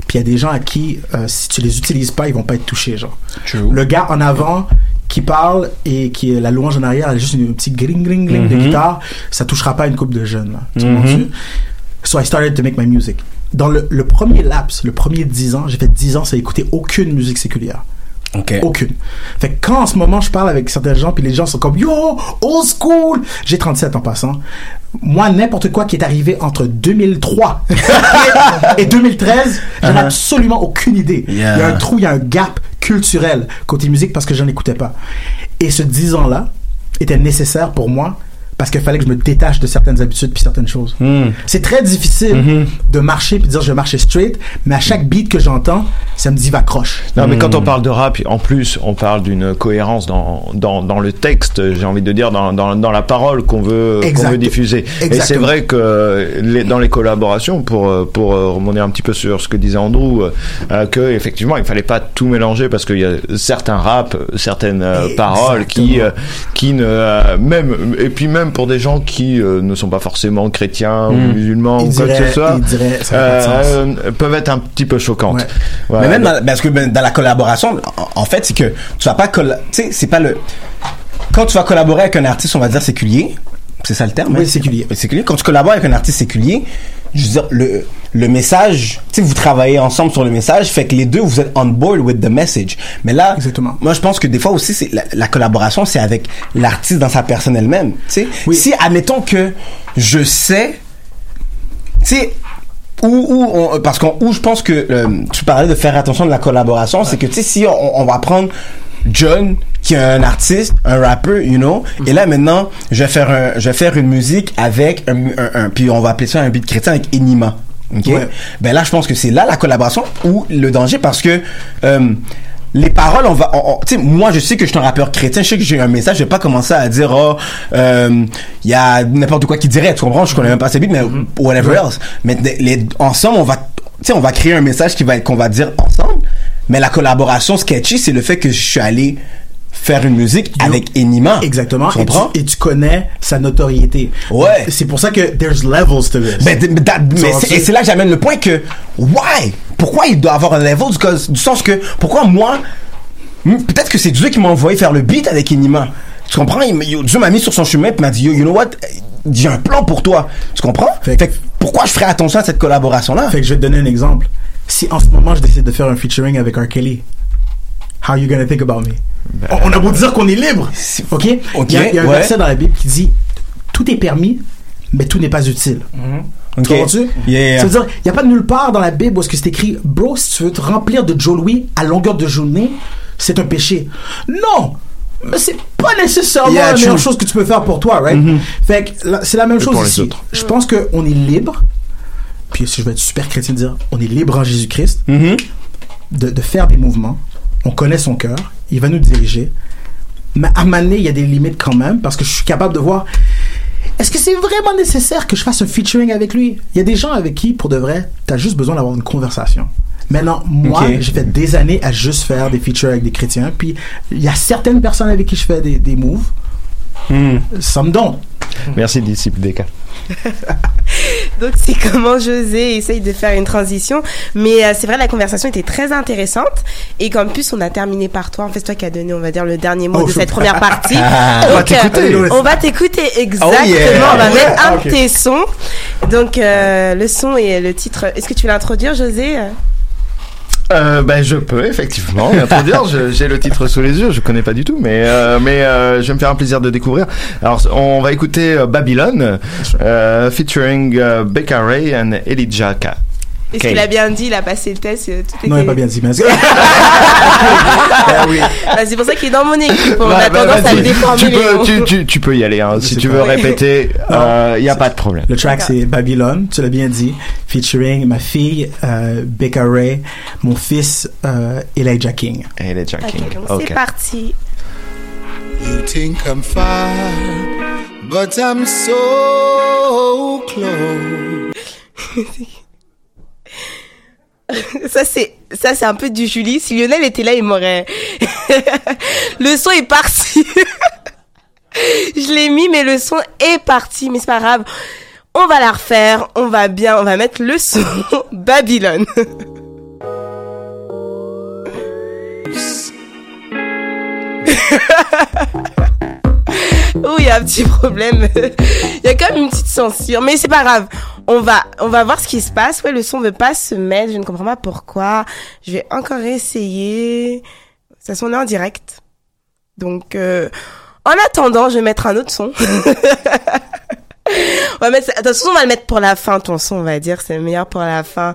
puis il y a des gens à qui, euh, si tu les utilises pas, ils vont pas être touchés, genre. Le gars en avant qui parle et qui est la louange en arrière, elle a juste une petite gring gring gring de Mhm. guitare, ça touchera pas une coupe de jeunes, là. Tu comprends-tu? So I started to make my music. Dans le, le premier laps, le premier 10 ans, j'ai fait 10 ans sans écouter aucune musique séculière. Aucune. Fait que quand en ce moment je parle avec certains gens, puis les gens sont comme Yo, old school! J'ai 37 en passant. Moi, n'importe quoi qui est arrivé entre 2003 et 2013, j'en ai absolument aucune idée. Yeah. Il y a un trou, il y a un gap culturel côté musique parce que j'en écoutais pas. Et ce 10 ans-là était nécessaire pour moi parce qu'il fallait que je me détache de certaines habitudes puis certaines choses. C'est très difficile Mm-hmm. de marcher puis dire je vais marcher straight, mais à chaque beat que j'entends, ça me dit va croche. Non, mais quand on parle de rap, en plus, on parle d'une cohérence dans, dans, dans le texte, j'ai envie de dire, dans, dans, dans la parole qu'on veut, qu'on Exact. veut diffuser. Et c'est vrai que les, dans les collaborations, pour, pour euh, rebondir un petit peu sur ce que disait Andrew, euh, que effectivement, il fallait pas tout mélanger parce qu'il y a certains rap, certaines euh, paroles qui, euh, qui ne, euh, même, et puis même pour des gens qui euh, ne sont pas forcément chrétiens ou musulmans Ils ou quoi que ce soit, diraient, sens. euh, peuvent être un petit peu choquantes. Mais même dans, parce que ben, dans la collaboration, en, en fait, c'est que tu vas pas colla- tu sais, c'est pas le quand tu vas collaborer avec un artiste, on va dire séculier, c'est ça le terme. Oui, hein? séculier. Séculier. Quand tu collabores avec un artiste séculier, je veux dire le le message, tu vous travaillez ensemble sur le message, fait que les deux vous êtes on board with the message. Mais là, Exactement. moi je pense que des fois aussi, c'est la, la collaboration, c'est avec l'artiste dans sa personne elle-même. Tu sais, si admettons que je sais tu sais où, où on- parce qu'on où je pense que euh, tu parlais de faire attention de la collaboration c'est que tu sais si on, on va prendre John qui est un artiste un rappeur you know et là maintenant je vais faire un je vais faire une musique avec un, un- un- puis on va appeler ça un beat chrétien avec Enima ok? Ouais. ben là je pense que c'est là la collaboration ou le danger parce que euh, les paroles, on va, tu sais, moi je sais que je suis un rappeur chrétien, je sais que j'ai un message, je vais pas commencer à dire, oh, euh, il y a n'importe quoi qui dirait, tu comprends, je connais même pas ces beats, mais whatever else. Mais les, ensemble, on va, tu sais, on va créer un message qui va qu'on va dire ensemble, mais la collaboration sketchy, c'est le fait que je suis allé faire une musique avec Enima. Exactement. Tu Et tu, comprends? et tu connais sa notoriété. Ouais. C'est pour ça que there's levels to this. Ben, mais mais tu- et c'est là que j'amène le point que why? Pourquoi il doit avoir un level du, cause- du sens que pourquoi moi peut-être que c'est Dieu qui m'a envoyé faire le beat avec Enima Tu comprends? Il, Dieu m'a mis sur son chemin et m'a dit, yo, you know what? J'ai un plan pour toi. Tu comprends? Fait, que pourquoi je ferais attention à cette collaboration-là? Fait que je vais te donner un exemple. Si en ce moment je décide de faire un featuring avec R. Kelly, how you gonna think about me? On- On a beau dire qu'on est libre, ok? Il y a, il y a un ouais. verset dans la Bible qui dit tout est permis, mais tout n'est pas utile. Ok. Tu comprends-tu? Yeah. Ça veut dire, il n'y a pas nulle part dans la Bible où est-ce que c'est écrit, bro, si tu veux te remplir de Joe Louis à longueur de journée, c'est un péché. Non! Mais c'est pas nécessairement Yeah, la meilleure true. chose que tu peux faire pour toi, right? Mhm. Fait que c'est la même Et chose ici. Je pense qu'on est libre, puis si je vais être super chrétien de dire, on est libre en Jésus-Christ, Mm-hmm. de, de faire des mouvements. On connaît son cœur, il va nous diriger. Mais à donné, il y a des limites quand même, parce que je suis capable de voir est-ce que c'est vraiment nécessaire que je fasse un featuring avec lui? Il y a des gens avec qui, pour de vrai, t'as juste besoin d'avoir une conversation. Maintenant, moi, j'ai fait des années à juste faire des features avec des chrétiens, puis il y a certaines personnes avec qui je fais des, des moves. Ça me donne. Merci, disciple DK. Donc c'est comment José essaye de faire une transition. Mais euh, c'est vrai, la conversation était très intéressante. Et qu'en plus, on a terminé par toi. En fait, c'est toi qui as donné, on va dire, le dernier mot Oh, de je- cette première partie. On va Donc, euh, t'écouter. on va t'écouter exactement. Oh yeah. On va mettre un de tes sons. Donc euh, le son et le titre. Est-ce que tu veux l'introduire, José? Euh, ben, je peux effectivement. Je- J'ai le titre sous les yeux, je connais pas du tout, mais euh, mais euh, je vais me faire un plaisir de découvrir. Alors, on va écouter euh, Babylone, euh, featuring Becca Ray and Elijah K. Est-ce qu'il a bien dit Il a passé le test euh, tout Non, il n'a pas bien dit, mais Ah oui. Bah, c'est pour ça qu'il est dans mon équipe. On Bah, a bah, tendance à le déformer. tu, peux, mots. tu, tu, tu peux y aller, hein. si tu veux répéter, il n'y a pas de problème. Le track c'est Babylone, tu l'as bien dit, featuring ma fille euh, Becca Ray, mon fils euh, Elijah King. Elijah donc c'est parti. You think I'm far, but I'm so close. ça c'est ça c'est un peu du Julie. Si Lionel était là, il m'aurait. le son est parti. Je l'ai mis, mais le son est parti. Mais c'est pas grave. On va la refaire. On va bien. On va mettre le son Babylone. Oh, il y a un petit problème. Il y a quand même une petite censure, mais c'est pas grave. On va, on va voir ce qui se passe. Ouais, le son veut pas se mettre. Je ne comprends pas pourquoi. Je vais encore essayer. Ça sonne en direct. Donc, euh, en attendant, je vais mettre un autre son. on va mettre, attention, on va le mettre pour la fin, ton son, on va dire, c'est le meilleur pour la fin.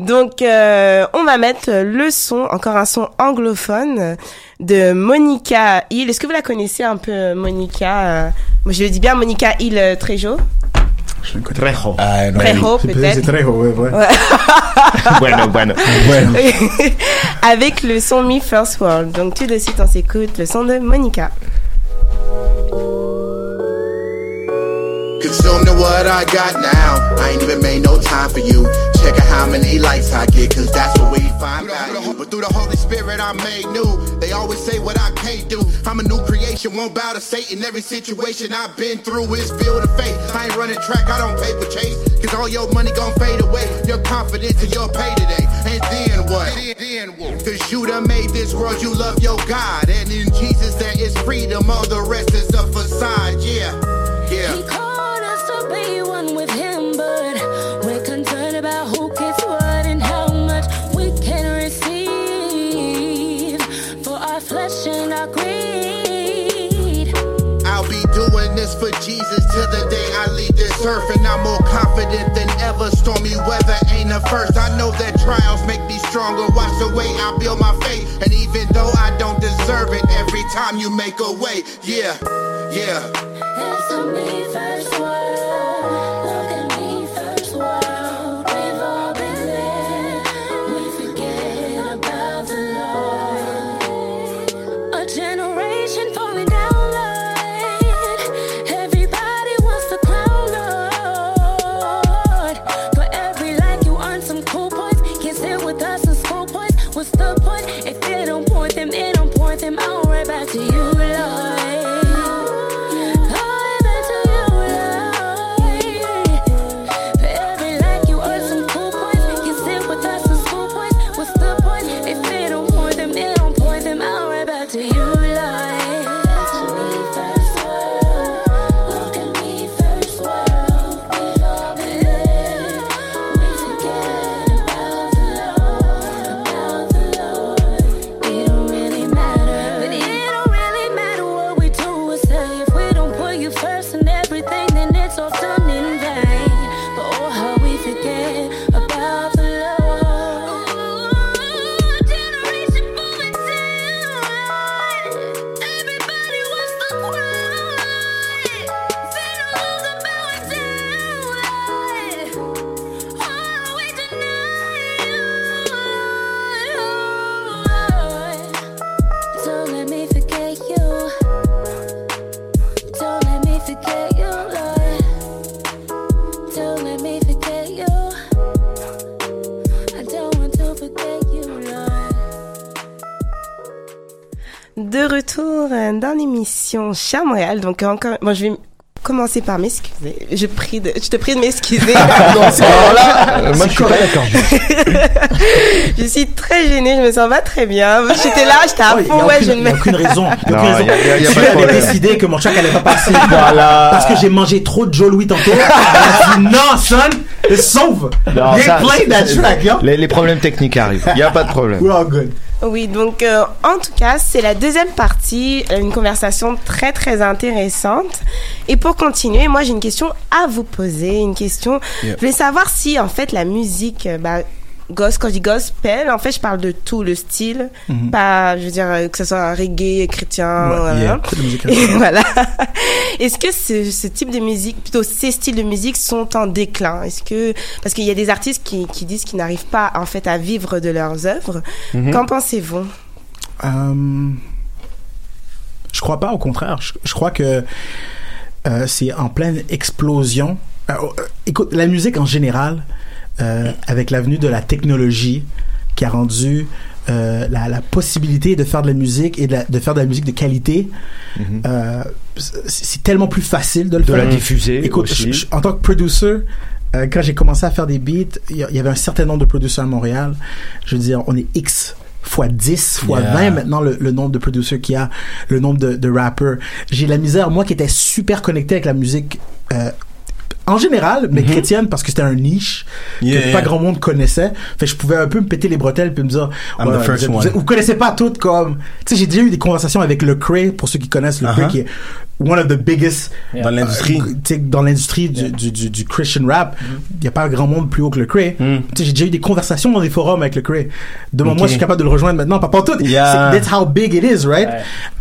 Donc, euh, on va mettre le son, encore un son anglophone de Monica Hill. Est-ce que vous la connaissez un peu, Monica? Euh, Moi, je le dis bien, Monica Hill euh, Trejo. Connais. Trejo. Trejo, peut-être. C'est Trejo, ouais, ouais. Ouais. bueno, bueno. Avec le son Me First World. Donc, tout de suite, on s'écoute le son de Monica. Consumed to what I got now. I ain't even made no time for you. Check out how many likes I get, cause that's what we find value. But through the Holy Spirit, I'm made new. They always say what I can't do. I'm a new creation, won't bow to Satan. Every situation I've been through is filled with faith. I ain't running track, I don't paper chase. Cause all your money gon' fade away. Your confidence and your pay today. And then what? Then what? Cause you done made this world, you love your God. And in Jesus there is freedom, all the rest is a facade. Yeah, yeah. This for Jesus till the day I leave this earth. And I'm more confident than ever. Stormy weather ain't the first. I know that trials make me stronger. Watch the way I build my faith. And even though I don't deserve it, every time you make a way, yeah, yeah. Dans l'émission Cher Montréal. Donc, encore, bon, je vais commencer par m'excuser. Je, prie de, je te prie de m'excuser. Non, c'est- là, euh, moi, je suis pas d'accord. je suis très gênée, je me sens pas très bien. J'étais là, j'étais à Oh, fond, ouais, aucune- je il ne aucune raison. Il y a aucune raison. décidé que mon choc allait pas passer. Voilà. Parce que j'ai mangé trop de Joe Louis tantôt. Non, son, sauve. Non, They ça, play that track, les, les problèmes techniques arrivent. Il n'y a pas de problème. We're all good. Oui, donc euh, en tout cas, c'est la deuxième partie, euh, une conversation très très intéressante. Et pour continuer, moi j'ai une question à vous poser, une question. Yeah. Je voulais savoir si en fait la musique, euh, bah, gos, quand je dis gospel, en fait je parle de tout le style, Mhm. pas, je veux dire euh, que ce soit reggae, chrétien, Ouais, voilà. yeah, Et voilà. Est-ce que ce, ce type de musique, plutôt ces styles de musique sont en déclin? Est-ce que parce qu'il y a des artistes qui, qui disent qu'ils n'arrivent pas en fait à vivre de leurs œuvres. Mhm. Qu'en pensez-vous? Euh, je crois pas, au contraire. Je, je crois que euh, c'est en pleine explosion. Euh, écoute, la musique en général, euh, avec l'avenue de la technologie, qui a rendu euh, la, la possibilité de faire de la musique et de, la- de faire de la musique de qualité, euh, c'est tellement plus facile de le De faire. la diffuser Écoute, aussi. je- je- en tant que producer, euh, quand j'ai commencé à faire des beats, il y, avait un certain nombre de producers à Montréal. Je veux dire, on est X fois 10, fois Yeah. 20 maintenant le, le nombre de producers qu'il y a, le nombre de, de rappers. J'ai de la misère, moi qui étais super connecté avec la musique en général, mais chrétienne parce que c'était un niche Mm-hmm. Yeah, que yeah. pas grand monde connaissait. Fait je pouvais un peu me péter les bretelles puis me dire I'm the ouais, first vous, one. vous, connaissez pas toutes comme tu sais j'ai déjà eu des conversations avec le Cray pour ceux qui connaissent le Cray Uh-huh. qui est one of the biggest Dans l'industrie. euh, tu sais, dans l'industrie du, du, du, du Christian rap, il y a pas grand monde plus haut que le Cray. Tu sais, j'ai déjà eu des conversations dans des forums avec le Cray. Demande-moi Mm. Ok. si je suis capable de le rejoindre maintenant. Pas pour tout. That's how big it is, right?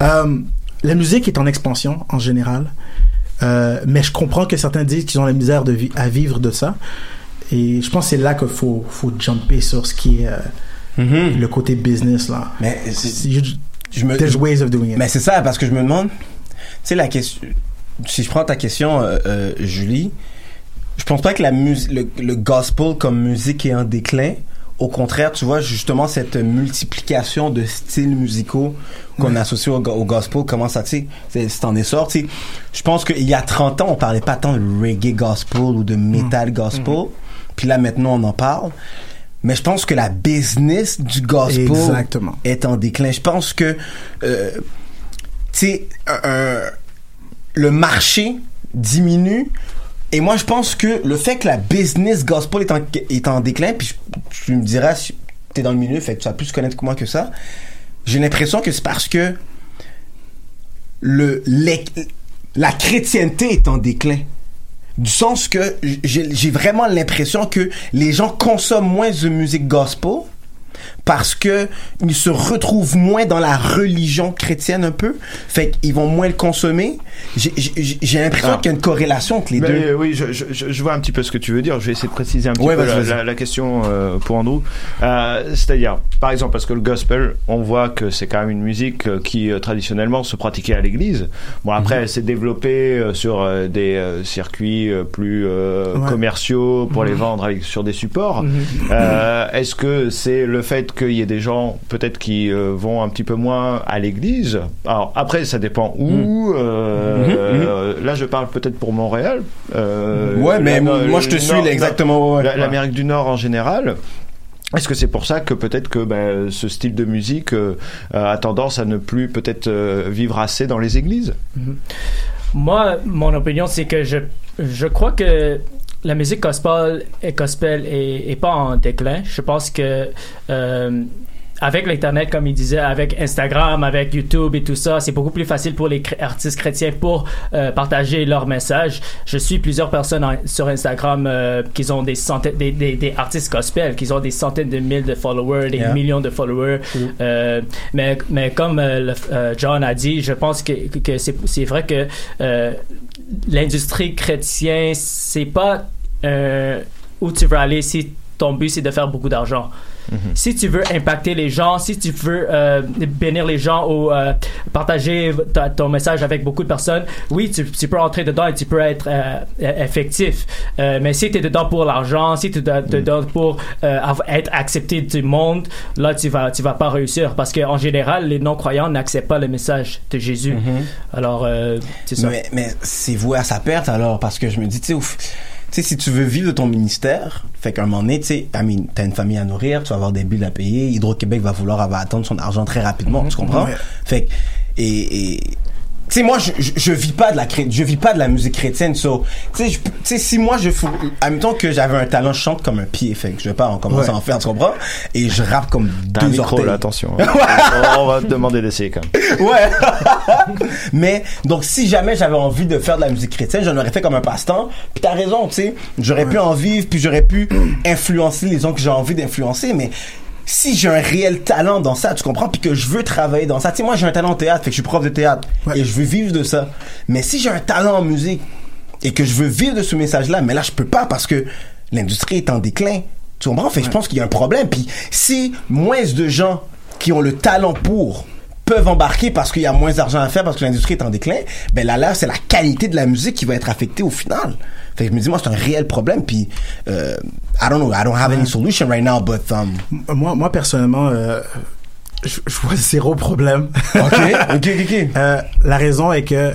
Euh, la musique est en expansion en général. Euh, mais je comprends que certains disent qu'ils ont la misère de vi- à vivre de ça. Et je pense que c'est là qu'il faut, faut jumper sur ce qui est euh, le côté business, là. Mais you- je me, There's ways of doing it. Mais c'est ça, parce que je me demande, tu sais, la question, si je prends ta question, euh, Julie, je pense pas que la le, le gospel comme musique est en déclin. Au contraire, tu vois, justement, cette multiplication de styles musicaux qu'on Ouais. associe au, go- au gospel commence à, tu sais, c'est c'est en essor, tu sais. Je pense qu'il y a 30 ans, on parlait pas tant de reggae gospel ou de metal gospel. Puis là, maintenant, on en parle. Mais je pense que la business du gospel Exactement. est en déclin. Je pense que, euh, tu sais, un- un- le marché diminue. Et moi, je pense que le fait que la business gospel est en, est en déclin, puis tu me diras si t'es dans le milieu, fait tu vas plus connaître que moi que ça. J'ai l'impression que c'est parce que le, la chrétienté est en déclin. Du sens que j'ai vraiment l'impression que les gens consomment moins de musique gospel parce que ils se retrouvent moins dans la religion chrétienne un peu, fait qu'ils vont moins le consommer. J'ai- l'impression Ah. qu'il y a une corrélation entre les deux. euh, oui, je, je, je- je vois un petit peu ce que tu veux dire. Je vais essayer de préciser un petit Ouais, peu la, vas-y. la- la question euh, pour Andrew. Euh, C'est-à-dire, par exemple, parce que le gospel, on voit que c'est quand même une musique qui traditionnellement se pratiquait à l'église. Bon, après, Mhm. elle s'est développée sur des circuits plus Ouais. commerciaux pour les Mhm. vendre avec, sur des supports. Mhm. Est-ce que c'est le fait qu'il y ait des gens peut-être qui euh, vont un petit peu moins à l'église Alors après, ça dépend où. euh, Mhm, mhm. euh, là, je parle peut-être pour Montréal. Euh, Ouais, mais la- moi, je te suis, Nord- exactement, ouais. L'Amérique du Nord en général. Est-ce que c'est pour ça que peut-être que ben, ce style de musique euh, a tendance à ne plus peut-être euh, vivre assez dans les églises? Moi, mon opinion, c'est que je, je crois que la musique gospel, et gospel est, est pas en déclin. Je pense que euh, avec l'Internet, comme il disait, avec Instagram, avec YouTube et tout ça, c'est beaucoup plus facile pour les artistes chrétiens pour euh, partager leur message. Je suis plusieurs personnes en- sur Instagram euh, qui ont des centaines, des, des, des artistes gospel, qui ont des centaines de mille de followers, des Yeah. millions de followers. Euh, mais, mais comme le- John a dit, je pense que, que c'est, c'est vrai que euh, l'industrie chrétienne, c'est pas euh, où tu veux aller si ton but c'est de faire beaucoup d'argent. Si tu veux impacter les gens, si tu veux euh, bénir les gens ou euh, partager ta- ton message avec beaucoup de personnes, oui, tu, tu peux entrer dedans et tu peux être euh, effectif. Euh, mais si tu es dedans pour l'argent, si tu es dedans pour être accepté du monde, là, tu vas, tu vas pas réussir. Parce qu'en général, les non-croyants n'acceptent pas le message de Jésus. Mhm. Alors, c'est ça. Mais, mais c'est voué à sa perte alors, parce que je me dis, tu sais, sais, si tu veux vivre de ton ministère, fait qu'à un moment donné, tu sais, I mean, t'as une famille à nourrir, tu vas avoir des billes à payer, Hydro-Québec va vouloir avoir, attendre son argent très rapidement, tu comprends? Ouais. Fait que, et, et tu sais, moi, je, je, je vis pas de la je vis pas de la musique chrétienne, so, tu sais, je- tu sais, si moi, je fous, en même temps que j'avais un talent, je chante comme un pied, fait que je vais pas en commencer à en faire, tu comprends? Et je rappe comme deux micro orteils. là, attention. hein. on va te demander d'essayer quand même. Ouais. Mais donc si jamais j'avais envie de faire de la musique chrétienne, j'en aurais fait comme un passe-temps. Puis t'as raison, tu sais, j'aurais pu en vivre, puis j'aurais pu influencer les gens que j'ai envie d'influencer, mais si j'ai un réel talent dans ça, tu comprends, puis que je veux travailler dans ça. Tu sais, moi j'ai un talent en théâtre, fait que je suis prof de théâtre et je veux vivre de ça. Mais si j'ai un talent en musique et que je veux vivre de ce message-là, mais là je peux pas parce que l'industrie est en déclin. Tu comprends? Fait que je pense qu'il y a un problème. Puis si moins de gens qui ont le talent pour peuvent embarquer parce qu'il y a moins d'argent à faire parce que l'industrie est en déclin, ben là, là, c'est la qualité de la musique qui va être affectée au final. Fait que je me dis, moi, c'est un réel problème. Puis, euh, I don't know, I don't have any solution right now, but, um, Moi, moi personnellement, euh, je, je vois zéro problème. Ok, ok, ok. Euh, la raison est que,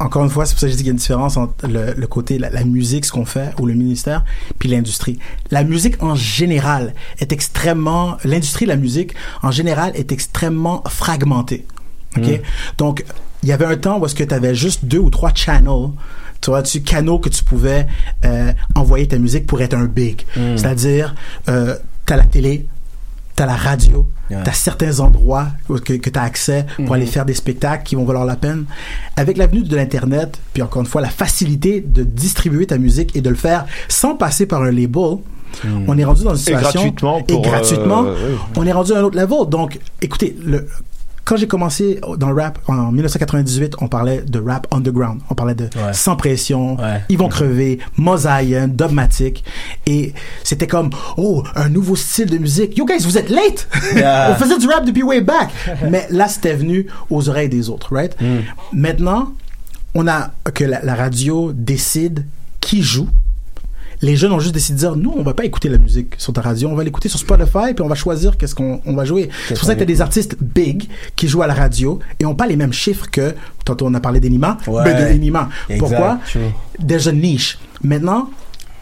encore une fois, c'est pour ça que je dis qu'il y a une différence entre le, le côté, la, la musique, ce qu'on fait, ou le ministère, puis l'industrie. La musique, en général, est extrêmement, l'industrie de la musique, en général, est extrêmement fragmentée. OK? Mm. Donc, il y avait un temps où est-ce que tu avais juste deux ou trois channels, tu vois, tu canaux que tu pouvais euh, envoyer ta musique pour être un big. Mm. C'est-à-dire, euh, t'as la télé, t'as la radio, Yeah. t'as certains endroits que, que t'as accès pour Mhm. aller faire des spectacles qui vont valoir la peine. Avec l'avenue de l'internet, puis encore une fois la facilité de distribuer ta musique et de le faire sans passer par un label. On est rendu dans une Et situation gratuitement pour, et gratuitement, euh, on est rendu à un autre level. Donc, écoutez, le, quand j'ai commencé dans le rap en 1998, on parlait de rap underground. On parlait de Ouais. sans pression, Ouais. ils vont crever, Mosaïen, Dogmatic. Et c'était comme, oh, un nouveau style de musique. Yo guys, vous êtes late! Yeah. on faisait du rap depuis way back. Mais là, c'était venu aux oreilles des autres, right? Maintenant, on a que la, la radio décide qui joue. Les jeunes ont juste décidé de dire, nous, on va pas écouter la musique sur ta radio, on va l'écouter sur Spotify, puis on va choisir qu'est-ce qu'on on va jouer. C'est pour ça que t'as des artistes big qui jouent à la radio et ont pas les mêmes chiffres que, tantôt on a parlé d'Enima, Ouais. ben de Enima. Pourquoi? There's a niche. Maintenant,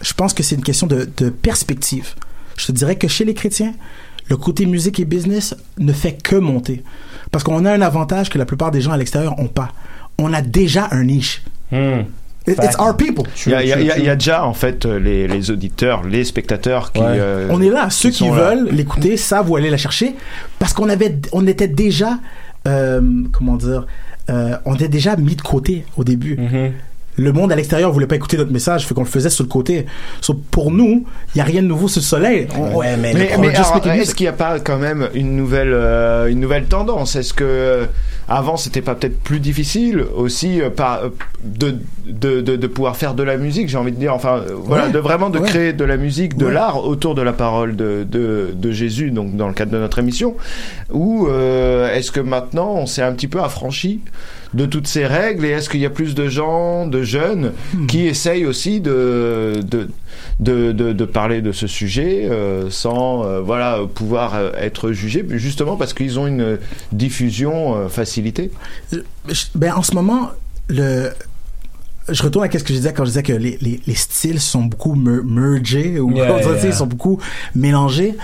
je pense que c'est une question de, de perspective. Je te dirais que chez les chrétiens, le côté musique et business ne fait que monter. Parce qu'on a un avantage que la plupart des gens à l'extérieur ont pas. On a déjà un niche. Hmm. It- It's our people. Il y a, il y a- il y a- il y a déjà en fait euh, les, les auditeurs, les spectateurs qui. euh, on est là. Ceux qui, veulent l'écouter savent où aller la chercher parce qu'on avait, on était déjà, euh, comment dire, euh, on était déjà mis de côté au début. Mm-hmm. Le monde à l'extérieur voulait pas écouter notre message, fait qu'on le faisait sur le côté. So, pour nous, il y a rien de nouveau sur le soleil. On- on- mais, est-ce qu'il n'y a pas quand même une nouvelle, euh, une nouvelle tendance? Est-ce que euh, avant c'était pas peut-être plus difficile aussi euh, euh, de, de, de, de pouvoir faire de la musique J'ai envie de dire, enfin voilà, Ouais, de vraiment de ouais. créer de la musique, de Ouais. l'art autour de la parole de, de, de Jésus, donc dans le cadre de notre émission? Ou est-ce que maintenant on s'est un petit peu affranchi de toutes ces règles et est-ce qu'il y a plus de gens, de jeunes Hmm. qui essayent aussi de, de, de, de, de parler de ce sujet euh, sans euh, voilà pouvoir euh, être jugés justement parce qu'ils ont une diffusion euh, facilitée? Ben, en ce moment, le, je retourne à ce que je disais quand je disais que les, les, les styles sont beaucoup mer- mergés ou Yeah, yeah. ils sont beaucoup mélangés.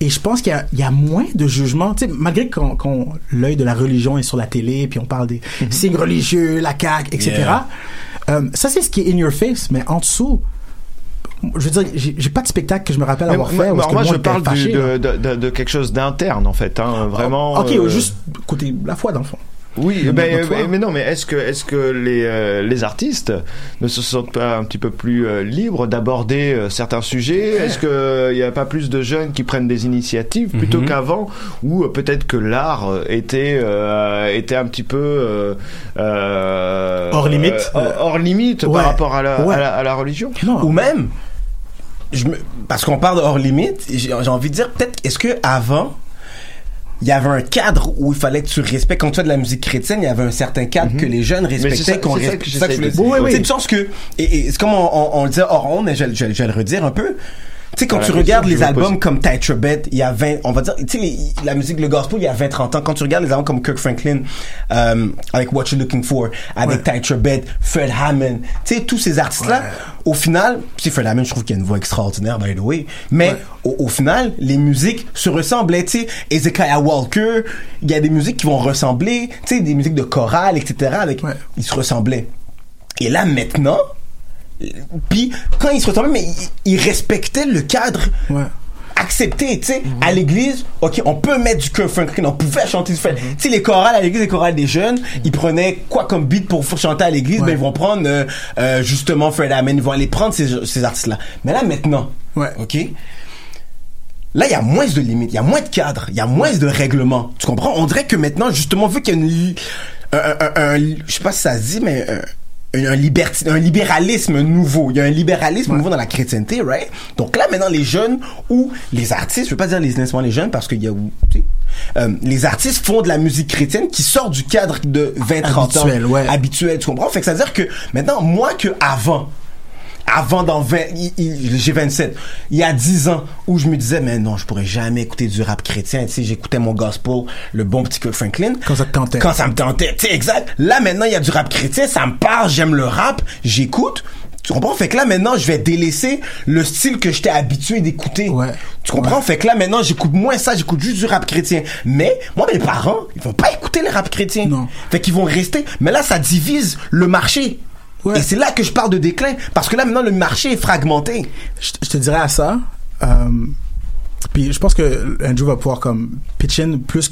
Et je pense qu'il y a, il y a moins de jugement. Tu sais, malgré qu'on, l'œil de la religion est sur la télé, puis on parle des signes religieux, la CAQ, etc. Yeah. Euh, ça, c'est ce qui est in your face, mais en dessous, je veux dire, j'ai, pas de spectacle que je me rappelle Mais avoir moi, fait. moi, je parle fâché, de quelque chose d'interne en fait hein, vraiment Ok, euh, juste côté la foi, dans le fond. Oui, mais, mais non, mais est-ce que, est-ce que les, euh, les artistes ne se sentent pas un petit peu plus euh, libres d'aborder euh, certains sujets? Est-ce qu'il n'y a pas plus de jeunes qui prennent des initiatives plutôt Mhm. qu'avant? Ou euh, peut-être que l'art était, euh, était un petit peu... euh, euh, Hors limite. euh, hors, limite Ouais. par rapport à la, Ouais. à la, à la religion? Non. Ou même, je me, parce qu'on parle de hors limite, j'ai j'ai envie de dire peut-être est-ce que avant il y avait un cadre où il fallait que tu respectes quand tu fais de la musique chrétienne, il y avait un certain cadre que les jeunes respectaient qu'on c'est ça respecte. que c'est une chance que et, et c'est comme on, on, on le disait hors onde, mais je, je, je vais le redire un peu. Tu sais, quand tu regardes les albums comme Your Bet, il y a 20, on va dire, tu sais, la musique, le gospel, il y a 20, 30 ans. Quand tu regardes les albums comme Kirk Franklin, euh, avec What You're Looking For, avec Tight Your Bet, Fred Hammond, tu sais, tous ces artistes-là, au final, tu sais, Fred Hammond, je trouve qu'il a une voix extraordinaire, by the way, mais au, au final, les musiques se ressemblaient, tu sais, Ezekiah Walker, il y a des musiques qui vont ressembler, tu sais, des musiques de chorale, etc., avec, ils se ressemblaient. Et là, maintenant, puis quand ils se ressemblaient, mais ils, ils respectaient le cadre accepté, tu sais, à l'église, ok, on peut mettre du Kirk Franklin, on pouvait chanter du Fred. Tu sais, les chorales à l'église, les chorales des jeunes, ils prenaient quoi comme beat pour chanter à l'église, ben ils vont prendre euh, euh, justement Fred Hammond, ils vont aller prendre ces, ces artistes-là. Mais là maintenant, ok, Là, il y a moins de limites, il y a moins de cadres, il y a moins de règlements. Tu comprends? On dirait que maintenant, justement, vu qu'il y a une, un, un- un- je sais pas si ça se dit, mais euh, un, liberti- un libéralisme nouveau. Il y a un libéralisme nouveau dans la chrétienté, right? Donc là, maintenant, les jeunes ou les artistes, je veux pas dire les nécessairement les jeunes parce qu'il y a, euh, les artistes font de la musique chrétienne qui sort du cadre de 20, 30 ans. Habituel, ouais. Habituel, tu comprends? Fait que ça veut dire que maintenant, moi que avant, avant dans 20, il- il- j'ai 27, il y a 10 ans où je me disais mais non, je pourrais jamais écouter du rap chrétien, tu sais, j'écoutais mon gospel, le bon petit Kirk Franklin. Quand ça te tentait. Quand ça me tentait, tu sais, exact. Là maintenant, il y a du rap chrétien, ça me parle, j'aime le rap, j'écoute. Tu comprends? Fait que là, maintenant, je vais délaisser le style que j'étais habitué d'écouter. Tu comprends? Fait que là, maintenant, j'écoute moins ça, j'écoute juste du rap chrétien. Mais, moi, mes parents, ils vont pas écouter les rap chrétiens. Non. Fait qu'ils vont rester. Mais là, ça divise le marché. Et c'est là que je parle de déclin. Parce que là, maintenant, le marché est fragmenté. je, je te dirais à ça. euh, puis je pense que Andrew va pouvoir comme pitch in plus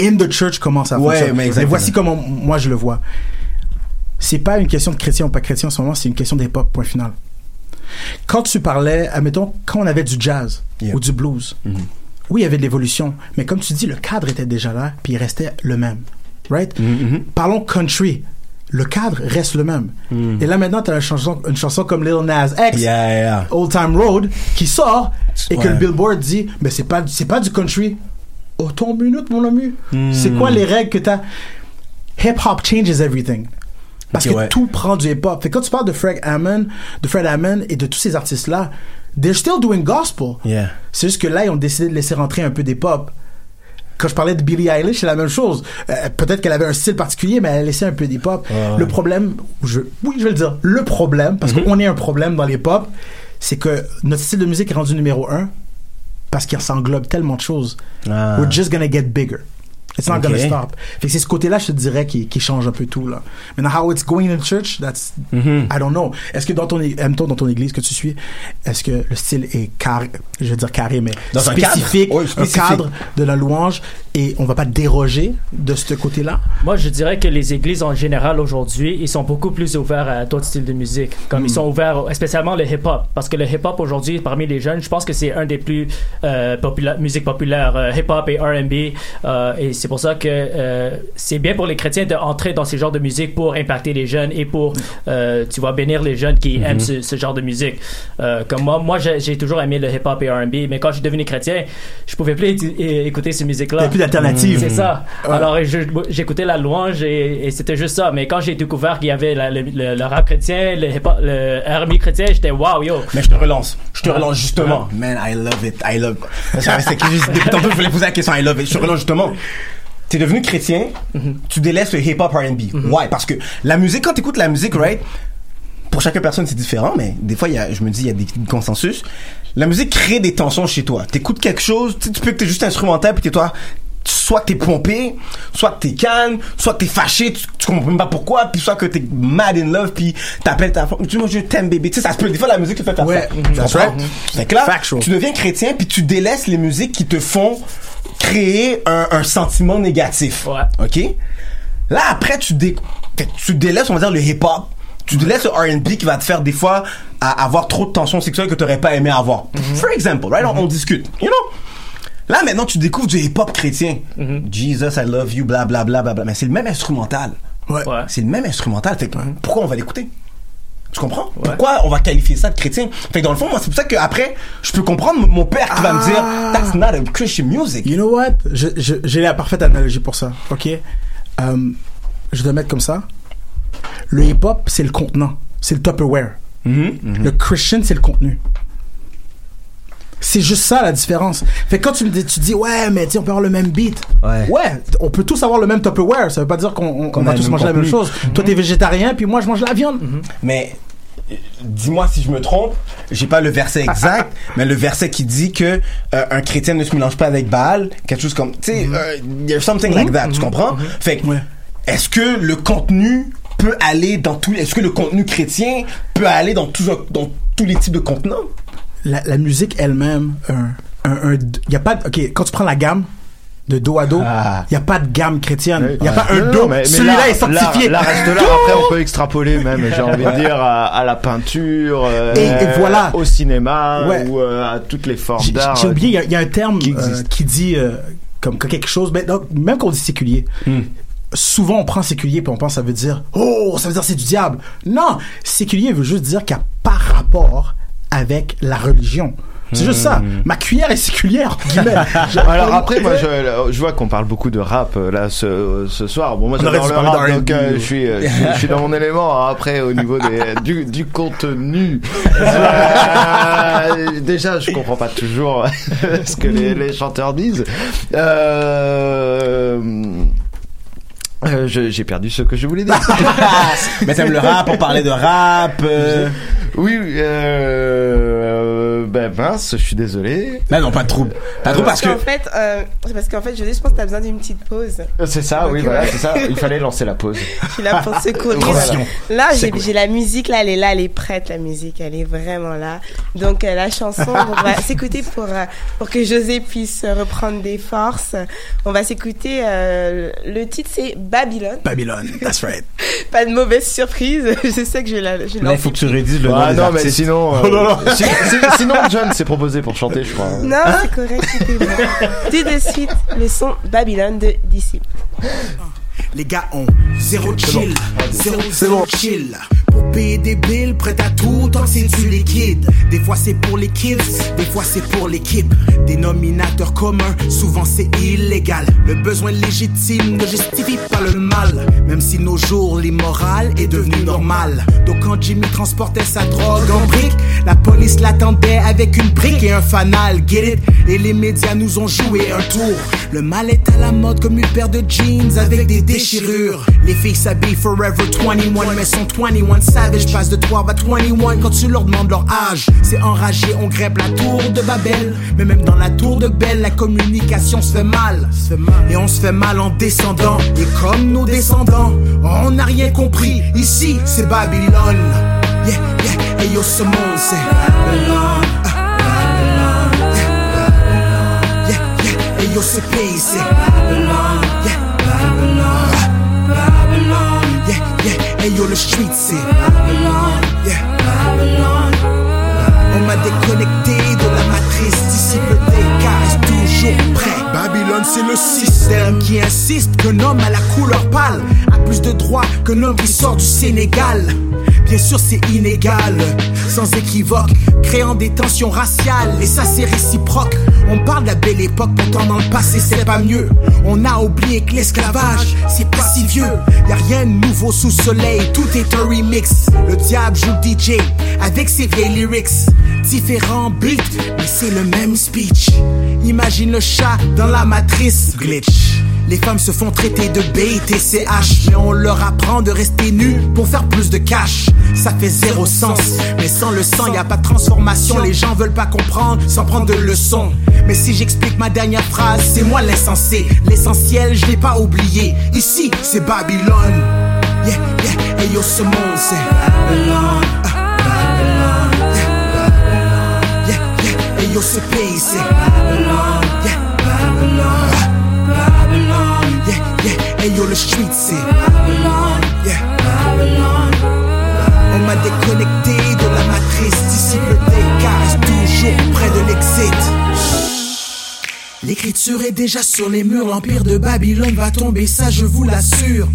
in the church comment ça Ouais, fonctionne. mais voici comment moi je le vois. C'est pas une question de chrétien ou pas chrétien en ce moment, c'est une question d'époque, point final. Quand tu parlais, admettons, quand on avait du jazz ou du blues, oui, il y avait de l'évolution, mais comme tu dis, le cadre était déjà là, puis il restait le même. Right? Parlons country. Le cadre reste le même. Et là, maintenant, tu as une chanson, une chanson comme Lil Nas X, Yeah, yeah. Old Time Road, qui sort et que le Billboard dit, mais c'est pas, c'est pas du country. Oh, ton minute, mon ami. Hmm. C'est quoi les règles que t'as? Hip hop changes everything. Parce que ouais. tout prend du hip hop. Fait quand tu parles de Fred Hammond, de Fred Hammond et de tous ces artistes-là, they're still doing gospel. Yeah. C'est juste que là, ils ont décidé de laisser rentrer un peu des pop. Quand je parlais de Billie Eilish, c'est la même chose. Euh, Peut-être qu'elle avait un style particulier, mais elle a laissé un peu des pop. Ouais. Le problème, je, oui, je vais le dire, le problème, parce Mhm. qu'on est un problème dans les pop, c'est que notre style de musique est rendu numéro un parce qu'il s'englobe tellement de choses. Ah. We're just gonna get bigger. It's not gonna stop. Fait que c'est ce côté-là, je te dirais, qui, qui change un peu tout, là. Maintenant, how it's going in church, that's, Mhm. I don't know. Est-ce que dans ton, aime-toi dans ton église que tu suis, est-ce que le style est carré, je veux dire carré, mais Dans un spécifique, cadre. Oui, spécifique. un cadre de la louange et on va pas déroger de ce côté-là? Moi, je dirais que les églises en général aujourd'hui, ils sont beaucoup plus ouverts à d'autres styles de musique. Comme ils sont ouverts, spécialement le hip-hop. Parce que le hip-hop aujourd'hui, parmi les jeunes, je pense que c'est un des plus euh, popula- musiques populaires, euh, hip-hop et R&B. euh, et c'est pour ça que euh, c'est bien pour les chrétiens d'entrer dans ces genres de musique pour impacter les jeunes et pour, euh, tu vois, bénir les jeunes qui Mhm. aiment ce, ce genre de musique. Euh, comme moi, moi j'ai toujours aimé le hip-hop et R&B, mais quand je suis devenu chrétien, je pouvais plus écouter ces musiques-là. Il plus d'alternative. C'est ça. Ouais. Alors, j'écoutais la louange et, et c'était juste ça. Mais quand j'ai découvert qu'il y avait la- le, le- le rap chrétien, le, le R&B chrétien, j'étais wow, yo. Mais je te relance. Je te relance justement. Man, I love it. I love it. C'est que juste- depuis tantôt, je voulais poser la question. I love it. Je te relance justement. T'es devenu chrétien, tu délaisses le hip-hop R&B. Ouais, parce que la musique, quand t'écoutes la musique, right, pour chaque personne c'est différent, mais des fois, il y a, je me dis, il y a des consensus. La musique crée des tensions chez toi. T'écoutes quelque chose, tu tu peux que t'es juste instrumental, puis t'es toi, soit t'es pompé, soit t'es calme, soit t'es fâché, tu, tu comprends même pas pourquoi, puis soit que t'es mad in love, puis t'appelles ta femme, tu dis, moi je t'aime bébé. Tu sais, ça se peut, des fois la musique te fait faire Ouais, ça. mhm, Tu that's comprends? right. Fait que là, Factual. tu deviens chrétien, puis tu délaisses les musiques qui te font créer un, un sentiment négatif. OK? Là, après, tu, dé- tu délaisses, on va dire, le hip-hop. Tu délaisses le R&B qui va te faire des fois à avoir trop de tensions sexuelles que tu n'aurais pas aimé avoir. For example, right? On, on discute. You know? Là, maintenant, tu découvres du hip-hop chrétien. Jesus, I love you, bla bla bla bla bla. Mais c'est le même instrumental. C'est le même instrumental. Fait pourquoi on va l'écouter? Tu comprends? Pourquoi on va qualifier ça de chrétien? Fait que dans le fond, moi, c'est pour ça qu'après, je peux comprendre mon père qui va me dire, that's not a Christian music. You know what? J'ai la parfaite analogie pour ça. OK? Euh, je vais mettre comme ça. Le hip-hop, c'est le contenant. C'est le Tupperware. Le Christian, c'est le contenu. C'est juste ça la différence. Fait que quand tu me dis, tu dis ouais, mais tu on peut avoir le même beat. Ouais. on peut tous avoir le même Tupperware. Ça veut pas dire qu'on va tous manger la même chose. Toi, t'es végétarien, puis moi, je mange la viande. Mais euh, dis-moi si je me trompe, j'ai pas le verset exact, mais le verset qui dit que euh, un chrétien ne se mélange pas avec Baal, quelque chose comme, tu sais, there's something like that, tu comprends? Fait que, est-ce que le contenu peut aller dans tout, est-ce que le contenu chrétien peut aller dans tous dans tous les types de contenants? La, la musique elle-même, un, un, un- y a pas, de- ok, quand tu prends la gamme de do à do, il y a pas de gamme chrétienne. Il y a pas un Non, do. non, mais- mais Celui-là est sanctifié. L'art reste là. Après, on peut extrapoler même, j'ai envie de dire, à, à la peinture, euh, Et- et voilà. au cinéma, Ouais. ou euh, à toutes les formes d'art. j'ai oublié, il y a- il y, a un terme qui euh, dit euh, comme que quelque chose, ben, donc, même quand on dit séculier, souvent on prend séculier puis on pense que ça veut dire oh, ça veut dire c'est du diable. Non, séculier veut juste dire qu'il n'y a pas rapport avec la religion. C'est juste ça. Ma cuillère est séculière. Alors après, moi, je, je vois qu'on parle beaucoup de rap euh, là ce, ce soir. Bon, moi, j'adore le rap, donc euh, ou- je suis, euh, je, suis- je suis dans mon élément. Après, au niveau des, du, du contenu, euh, déjà, je comprends pas toujours ce que les, les chanteurs disent. Euh, euh, J'ai perdu ce que je voulais dire. Mais t'aimes le rap, on parlait de rap. euh. Oui, euh, ben mince, je suis désolé. Non, non, pas de trouble. Pas de trouble parce que. En fait, euh, c'est parce qu'en fait, je, je pense que t'as besoin d'une petite pause. C'est ça, oui, voilà, c'est ça. Il fallait lancer la pause. Je suis là pour secourir. Voilà. Là, j'ai cool. la musique, là, elle est là, elle est prête, la musique, elle est vraiment là. Donc, euh, la chanson, on va s'écouter pour, euh, pour que José puisse reprendre des forces. On va s'écouter, euh, le titre c'est Babylone. Babylone, that's right. Pas de mauvaise surprise, je sais que je vais la, je Là, il faut que tu rédises le nom Ah des non, mais artistes. sinon, euh, Oh non, non. si- si- sinon John s'est proposé pour chanter, je crois. Non, c'est correct, est bon. Tout de suite, le son Babylone de Disciple. Les gars ont zéro chill, zéro, zéro chill. Pour payer des billes, prêt à tout tant que c'est du liquide. Des fois c'est pour les kids, des fois c'est pour l'équipe. Dénominateur commun, souvent c'est illégal. Le besoin légitime ne justifie pas le mal. Même si nos jours, l'immoral est devenu normal. Donc quand Jimmy transportait sa drogue en brique, la police l'attendait avec une brique et un fanal, get it? Et les médias nous ont joué un tour. Le mal est à la mode comme une paire de jeans avec des déchirures. Les filles s'habillent forever 21, mais sont 21 savage. Passe de 12 à 21 quand tu leur demandes leur âge. C'est enragé, on grève la tour de Babel. Mais même dans la tour de Belle, la communication se fait mal. Et on se fait mal en descendant. Et comme nos descendants, on n'a rien compris. Ici, c'est Babylone. Yeah, yeah, et yo, ce monde, c'est. Ah. Yeah, c'est yeah, et yo, le street, c'est. Yeah. On m'a déconnecté de la matrice, disciple des cas reste toujours prêt. Babylone, c'est le système qui insiste qu'un homme à la couleur pâle a plus de droits qu'un homme qui sort du Sénégal. Bien sûr, c'est inégal, sans équivoque, créant des tensions raciales, et ça c'est réciproque. On parle de la belle époque, pourtant dans le passé c'est pas mieux. On a oublié que l'esclavage, c'est pas si vieux. Y a rien de nouveau sous soleil, tout est un remix. Le diable joue le DJ avec ses vieilles lyrics. Différents beats, mais c'est le même speech. Imagine le chat dans la matrice glitch. Les femmes se font traiter de BITCH, mais on leur apprend de rester nus pour faire plus de cash. Ça fait zéro sens, mais sans le sang, y a pas de transformation. Les gens veulent pas comprendre sans prendre de leçons. Mais si j'explique ma dernière phrase, c'est moi l'essentiel. L'essentiel, je l'ai pas oublié. Ici, c'est Babylone. Yeah, yeah, et yo, ce monde, c'est Babylone. Ah. Yeah, yeah, et yo, ce pays, c'est Babylone. Yo, le street, c'est. Yeah, Babylone. On m'a déconnecté de la matrice, disciple des cas reste toujours près de l'exit. L'écriture est déjà sur les murs, l'empire de Babylone va tomber, ça je vous l'assure.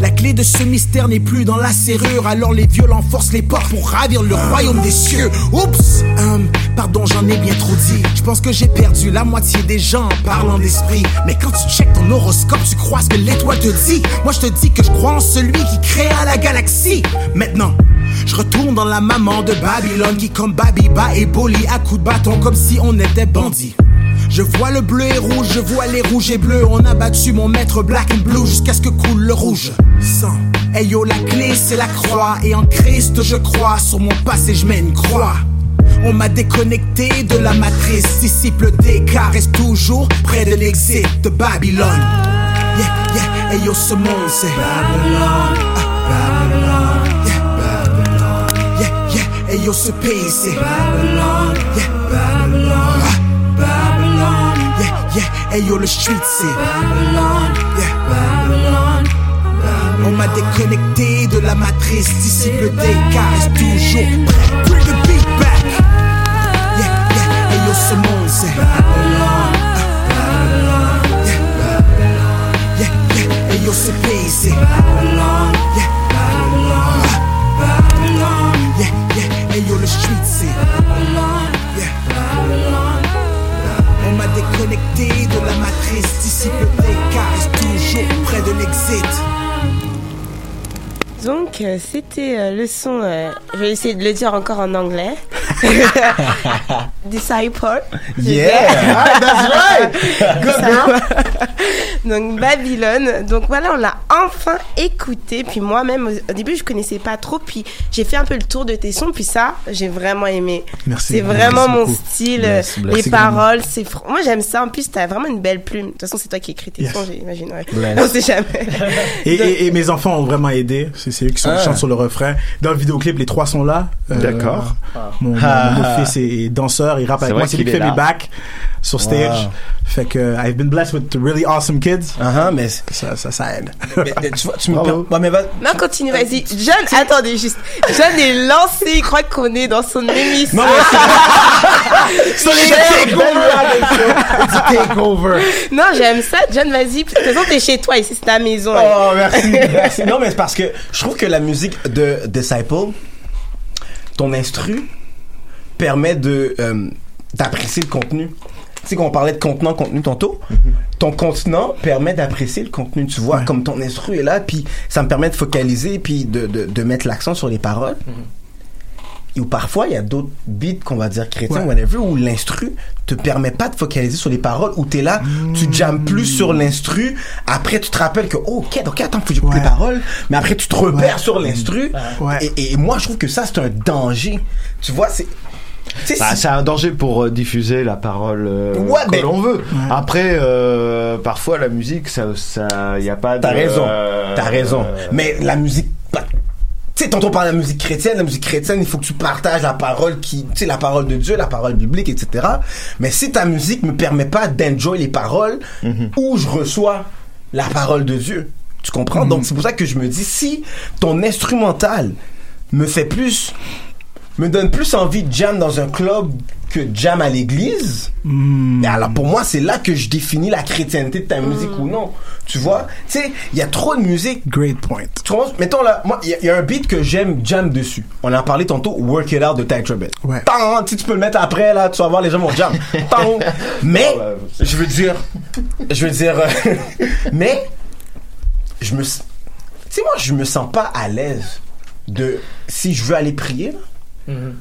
La clé de ce mystère n'est plus dans la serrure, alors les violents forcent les portes pour ravir le royaume des cieux. Oups, hum, pardon, j'en ai bien trop dit. Je pense que j'ai perdu la moitié des gens en parlant d'esprit. Mais quand tu checkes ton horoscope, tu crois ce que l'étoile te dit. Moi, je te dis que je crois en celui qui créa la galaxie. Maintenant, je retourne dans la maman de Babylone qui, comme Babiba et Boli, à coups de bâton comme si on était bandits. Je vois le bleu et rouge, je vois les rouges et bleus. On a battu mon maître black and blue jusqu'à ce que coule le rouge. Sang. Hey la clé c'est la croix. Et en Christ je crois. Sur mon passé je mets une croix. On m'a déconnecté de la matrice. Disciple d'écart reste toujours près de l'exit de Babylone. Yeah, yeah, hey yo, ce monde c'est Babylone. Ah, Babylone. Yeah. Yeah, yeah, hey yo, ce pays c'est Babylone. Yeah, hey yo, le street c'est Babylone. Yeah, Babylone. On m'a déconnecté de la matrice, disciple d'écart reste toujours prêt. Bring the beat back. Yeah, yeah, hey yo, ce monde c'est hey yo, ce pays c'est Babylone. Yeah. Ah, Babylone. Yeah, yeah, hey yo, le street c'est Babylone. On m'a déconnecté de la matrice, disciple reste toujours près de l'exit. Donc, euh, c'était euh, le son. euh, je vais essayer de le dire encore en anglais. Disciple. Yeah, ah, that's right. Good girl. Donc Babylone. Donc voilà, on l'a enfin écouté. Puis moi-même, au- début, je connaissais pas trop. Puis j'ai fait un peu le tour de tes sons. Puis ça, j'ai vraiment aimé. Merci. C'est vraiment Merci mon beaucoup. style. Les paroles, c'est. fr- Moi, j'aime ça. En plus, t'as vraiment une belle plume. De toute façon, c'est toi qui écris tes Yes. sons, j'imagine. Ouais. Bless. On sait jamais. Et, Donc- et- et mes enfants ont vraiment aidé. C'est eux qui sont, Ah. chantent sur le refrain. Dans le vidéoclip, les trois sont là. Euh, D'accord. Mon, mon- Ah. mon fils est, danceur, il rappe avec moi. C'est lui qui fait là. mes backs sur stage. Wow. Fait que I've been blessed with really awesome kids. Uh-huh, mais ça, ça, ça aide. Mais, mais tu vois, tu me per- Ouais, mais va- Non, continue, vas-y. John, attendez juste. John est lancé, il croit qu'on est dans son émission. Non, mais c'est- les Take takeover. Non, j'aime ça. John, vas-y. De toute façon, t'es chez toi, ici, c'est ta maison. Oh, merci, merci. Non, mais c'est parce que je trouve que la musique de Disciple, ton instru, permet de euh, d'apprécier le contenu. Tu sais, quand on parlait de contenant, contenu tantôt, ton contenant permet d'apprécier le contenu. Tu vois, comme ton instru est là, puis ça me permet de focaliser, puis de, de, de mettre l'accent sur les paroles. Ou parfois, il y a d'autres beats qu'on va dire chrétiens, Ouais. whatever, où l'instru te permet pas de focaliser sur les paroles, où t'es là, tu jammes plus sur l'instru, après tu te rappelles que, oh, ok, donc attends, faut que j'écoute les paroles, mais après tu te repères sur l'instru, et, et moi je trouve que ça c'est un danger. Tu vois, c'est... Bah, c'est un danger pour euh, diffuser la parole euh, Ouais, que mais- l'on veut. Après, euh, parfois la musique, ça, ça, y a pas. de- T'as raison, t'as raison. Mais la musique, tu sais, tantôt de la musique chrétienne, la musique chrétienne, il faut que tu partages la parole qui, tu sais, la parole de Dieu, la parole biblique, etc. Mais si ta musique me permet pas d'enjoy les paroles, où je reçois la parole de Dieu, tu comprends? Donc c'est pour ça que je me dis, si ton instrumental me fait plus, me donne plus envie de jam dans un club que de jam à l'église, mais alors pour moi, c'est là que je définis la chrétienté de ta musique ou non. Tu vois, tu sais, il y a trop de musique. Great point. Tu comprends? Mettons là, moi, il y a- il y, a un beat que j'aime jam dessus. On en a parlé tantôt, Work It Out de Ty Tribbett. Ouais. Tant, tu peux le mettre après là, tu vas voir les gens vont jam. Tant. Mais, je veux dire, je veux dire, euh, mais, je me, tu sais, moi, je me sens pas à l'aise de, si je veux aller prier, là,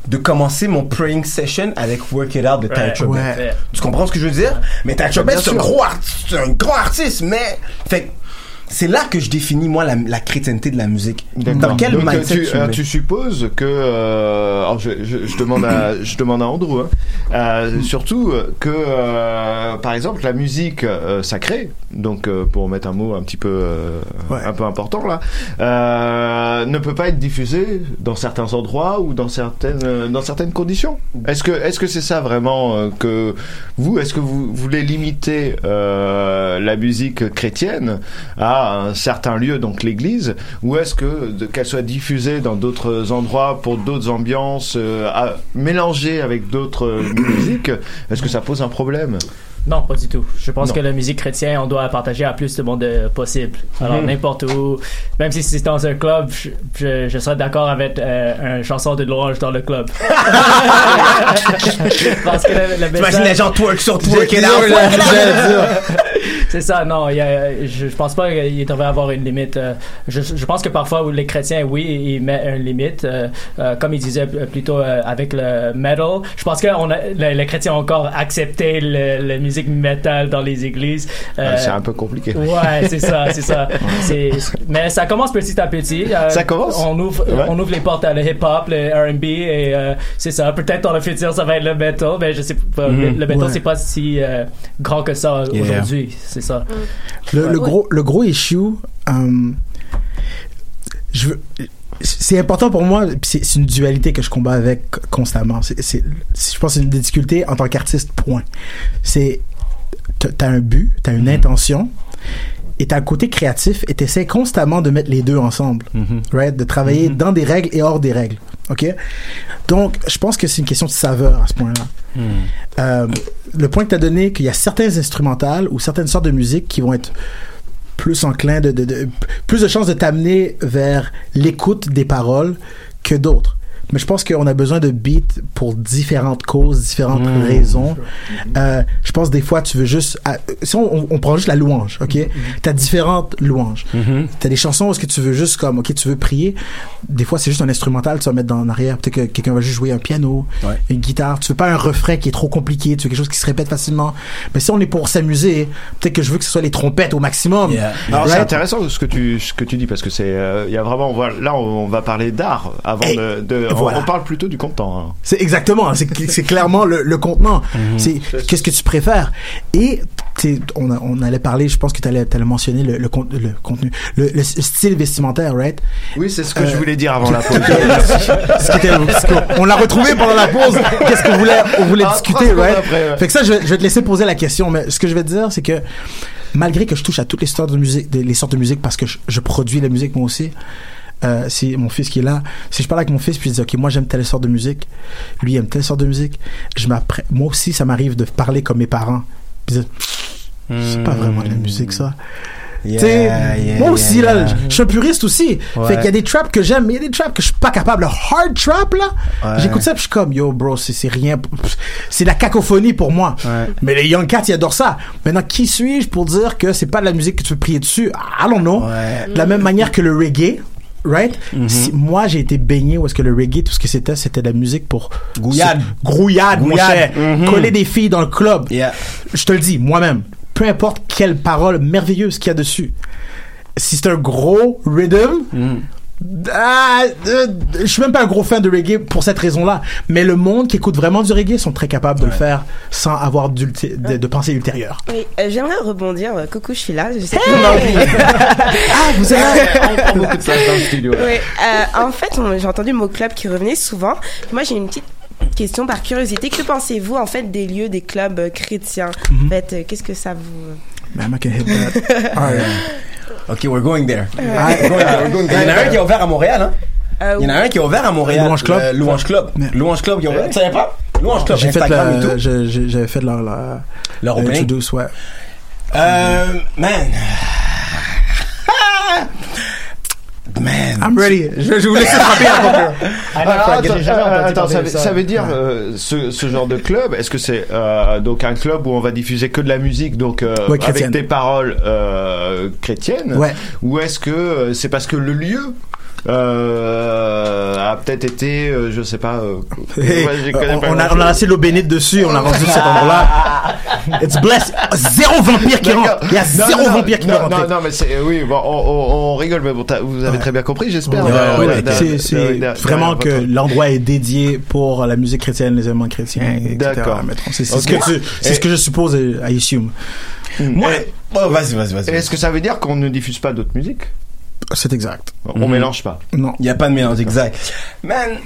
de commencer mon praying session avec Work It Out de Ty Ouais. Tribbett. Ouais. Tu comprends ce que je veux dire? Mais Ty Bien c'est un gros artiste, c'est un grand artiste, mais, fait c'est là que je définis, moi, la, la chrétienté de la musique. Dans quel Donc, mindset tu, tu, euh, mets? tu supposes que euh, alors je, je, je demande à je demande à Andrew hein, euh, surtout que euh, par exemple la musique sacrée donc pour mettre un mot un petit peu un peu important là ne peut pas être diffusée dans certains endroits ou dans certaines dans certaines conditions est-ce que est-ce que c'est ça vraiment que vous est-ce que vous voulez limiter la musique chrétienne à un certain lieu donc l'église ou est-ce que qu'elle soit diffusée dans d'autres endroits pour d'autres ambiances euh, à- mélangée avec d'autres euh, musiques est-ce que ça pose un problème? Non, pas du tout. Je pense Non. que la musique chrétienne, on doit la partager à plus de monde euh, possible. Alors, Mhm. n'importe où, même si c'est dans un club, je, je, je serais d'accord avec euh, une chanson de louange dans le club. Parce que le, le T'imagines les gens twerk sur twerk et là, C'est ça, non, il y a- je, je pense pas qu'il devrait avoir une limite. euh, Je, je pense que parfois où les chrétiens, oui, ils mettent une limite, euh, euh, comme ils disaient euh, plutôt euh, avec le metal. Je pense que on a, les, les chrétiens ont encore accepté la musique metal dans les églises. Euh, c'est un peu compliqué. Ouais, c'est ça, c'est ça. C'est- mais ça commence petit à petit. Ça commence? On ouvre, Ouais. on ouvre les portes à le hip-hop, le R&B et euh, c'est ça. Peut-être dans le futur ça va être le metal, mais je sais pas. Le, le metal Ouais. c'est pas si euh, grand que ça Yeah. aujourd'hui. C'est ça. Le, le Ouais. gros, le gros issue, euh, je veux- c'est important pour moi, c'est une dualité que je combats avec constamment. Je pense que c'est une des difficultés en tant qu'artiste, point. C'est, t'as un but, t'as une intention, et t'as le côté créatif, et t'essaies constamment de mettre les deux ensemble, right? De travailler dans des règles et hors des règles, ok? Donc, je pense que c'est une question de saveur à ce point-là. Euh, le point que tu as donné, qu'il y a certains instrumentales ou certaines sortes de musique qui vont être plus enclins de, de, de- plus de chances de t'amener vers l'écoute des paroles que d'autres. Mais je pense qu'on a besoin de beats pour différentes causes, différentes Mm. raisons. Euh, je pense des fois tu veux juste, ah, si on, on- on prend juste la louange, ok? T'as différentes louanges. T'as des chansons où est-ce que tu veux juste comme, ok, tu veux prier. Des fois c'est juste un instrumental, tu vas mettre dans en arrière. Peut-être que quelqu'un va juste jouer un piano, une guitare. Tu veux pas un refrain qui est trop compliqué. Tu veux quelque chose qui se répète facilement. Mais si on est pour s'amuser, peut-être que je veux que ce soit les trompettes au maximum. Alors c'est intéressant ce que tu ce que tu dis parce que c'est euh, il y a vraiment voilà, là on, on va parler d'art avant de, de- voilà. on, parle plutôt du content. hein. C'est exactement, c'est c'est clairement le, le contenant. Mhm. C'est qu'est-ce que tu préfères? Et on, a- on allait parler, je pense que tu allais, mentionner le, le, con- le contenu, le, le style vestimentaire, right? Oui, c'est ce que Euh, je voulais dire avant la pause. Ce qui était- ce on l'a retrouvé pendant la pause. Qu'est-ce qu'on voulait, on voulait Ah, discuter, right? après, ouais. Fait que ça, je vais, je vais te laisser poser la question. Mais ce que je vais te dire, c'est que malgré que je touche à toutes les sortes de musique, les sortes de musique parce que je, je produis la musique moi aussi. Euh, c'est mon fils qui est là. Si je parle avec mon fils puis je dis ok moi j'aime telle sorte de musique, lui il aime telle sorte de musique, je. Moi aussi ça m'arrive de parler comme mes parents. Puis de dire, c'est pas vraiment de la musique ça. Yeah, Tu sais, yeah, moi aussi yeah, là, yeah. je suis un puriste aussi. Ouais. Fait qu'il y a des traps que j'aime, mais il y a des traps que je suis pas capable. Le hard trap là, Ouais. j'écoute ça puis je suis comme yo bro, c'est c'est rien, c'est la cacophonie pour moi. Mais les Young Cats ils adorent ça. Maintenant qui suis-je pour dire que c'est pas de la musique que tu veux prier dessus? I don't know. De la même manière que le reggae. Right? Mm-hmm. Si- moi, j'ai été baigné où est-ce que le reggae, tout ce que c'était, c'était de la musique pour... Grouillade. Grouillade, mon cher. Mhm. Coller des filles dans le club. Je te le dis, moi-même. Peu importe quelle parole merveilleuse qu'il y a dessus. Si c'est un gros rhythm, ah, euh, je suis même pas un gros fan de reggae pour cette raison-là. Mais le monde qui écoute vraiment du reggae sont très capables de le faire sans avoir de, de pensée ultérieure. Oui, euh, j'aimerais rebondir. Euh, Coucou, je suis là. Je sais Hey. Ah, vous êtes On prend beaucoup de place dans le studio. Oui, euh, en fait, j'ai entendu le mot club qui revenait souvent. Moi, j'ai une petite question par curiosité. Que pensez-vous en fait des lieux, des clubs chrétiens? Mhm. En fait, qu'est-ce que ça vous Man, I can hit that. All right. Ok, we're going there. Ouais. We're going there, we're going there. Il y en a un qui est ouvert à Montréal, hein? Euh, Il y en a un qui est ouvert à Montréal. Louange Club? Le Louange Club. Louange Club, qui est ouvert. Tu savais pas? Louange Club, J'ai fait Instagram et la, tout. j'avais fait leur, leur, Leur opening? introduce, ouais. Euh, man. Man. I'm ready. Je, je vous laisse frapper à. Ah, attends, euh, attends, ça, veut- ça. ça veut dire euh, ce, ce genre de club, est-ce que c'est euh, donc un club où on va diffuser que de la musique, donc euh, Ouais, avec des paroles euh, chrétiennes, Ouais. ou est-ce que c'est parce que le lieu a peut-être été, euh, je sais pas, euh, Hey, ouais, on, pas on a, on a l'eau bénite dessus, on a rendu cet endroit-là. It's blessed. Zéro vampire qui rentre. Il y a zéro non, vampire qui non, peut rentrer. Non, non, mais c'est, oui, bon, on, on- on rigole, mais bon, vous avez très bien compris, j'espère. Ouais, Euh, ouais, c'est vraiment que l'endroit est dédié pour la musique chrétienne, les éléments chrétiens, etc. D'accord. C'est ce que c'est ce que je suppose, euh, I assume. Moi, oh, vas-y, vas-y, vas-y. Est-ce que ça veut dire qu'on ne diffuse pas d'autres musiques? C'est exact. On Mhm. mélange pas. Non. Il n'y a pas de mélange exact. Man,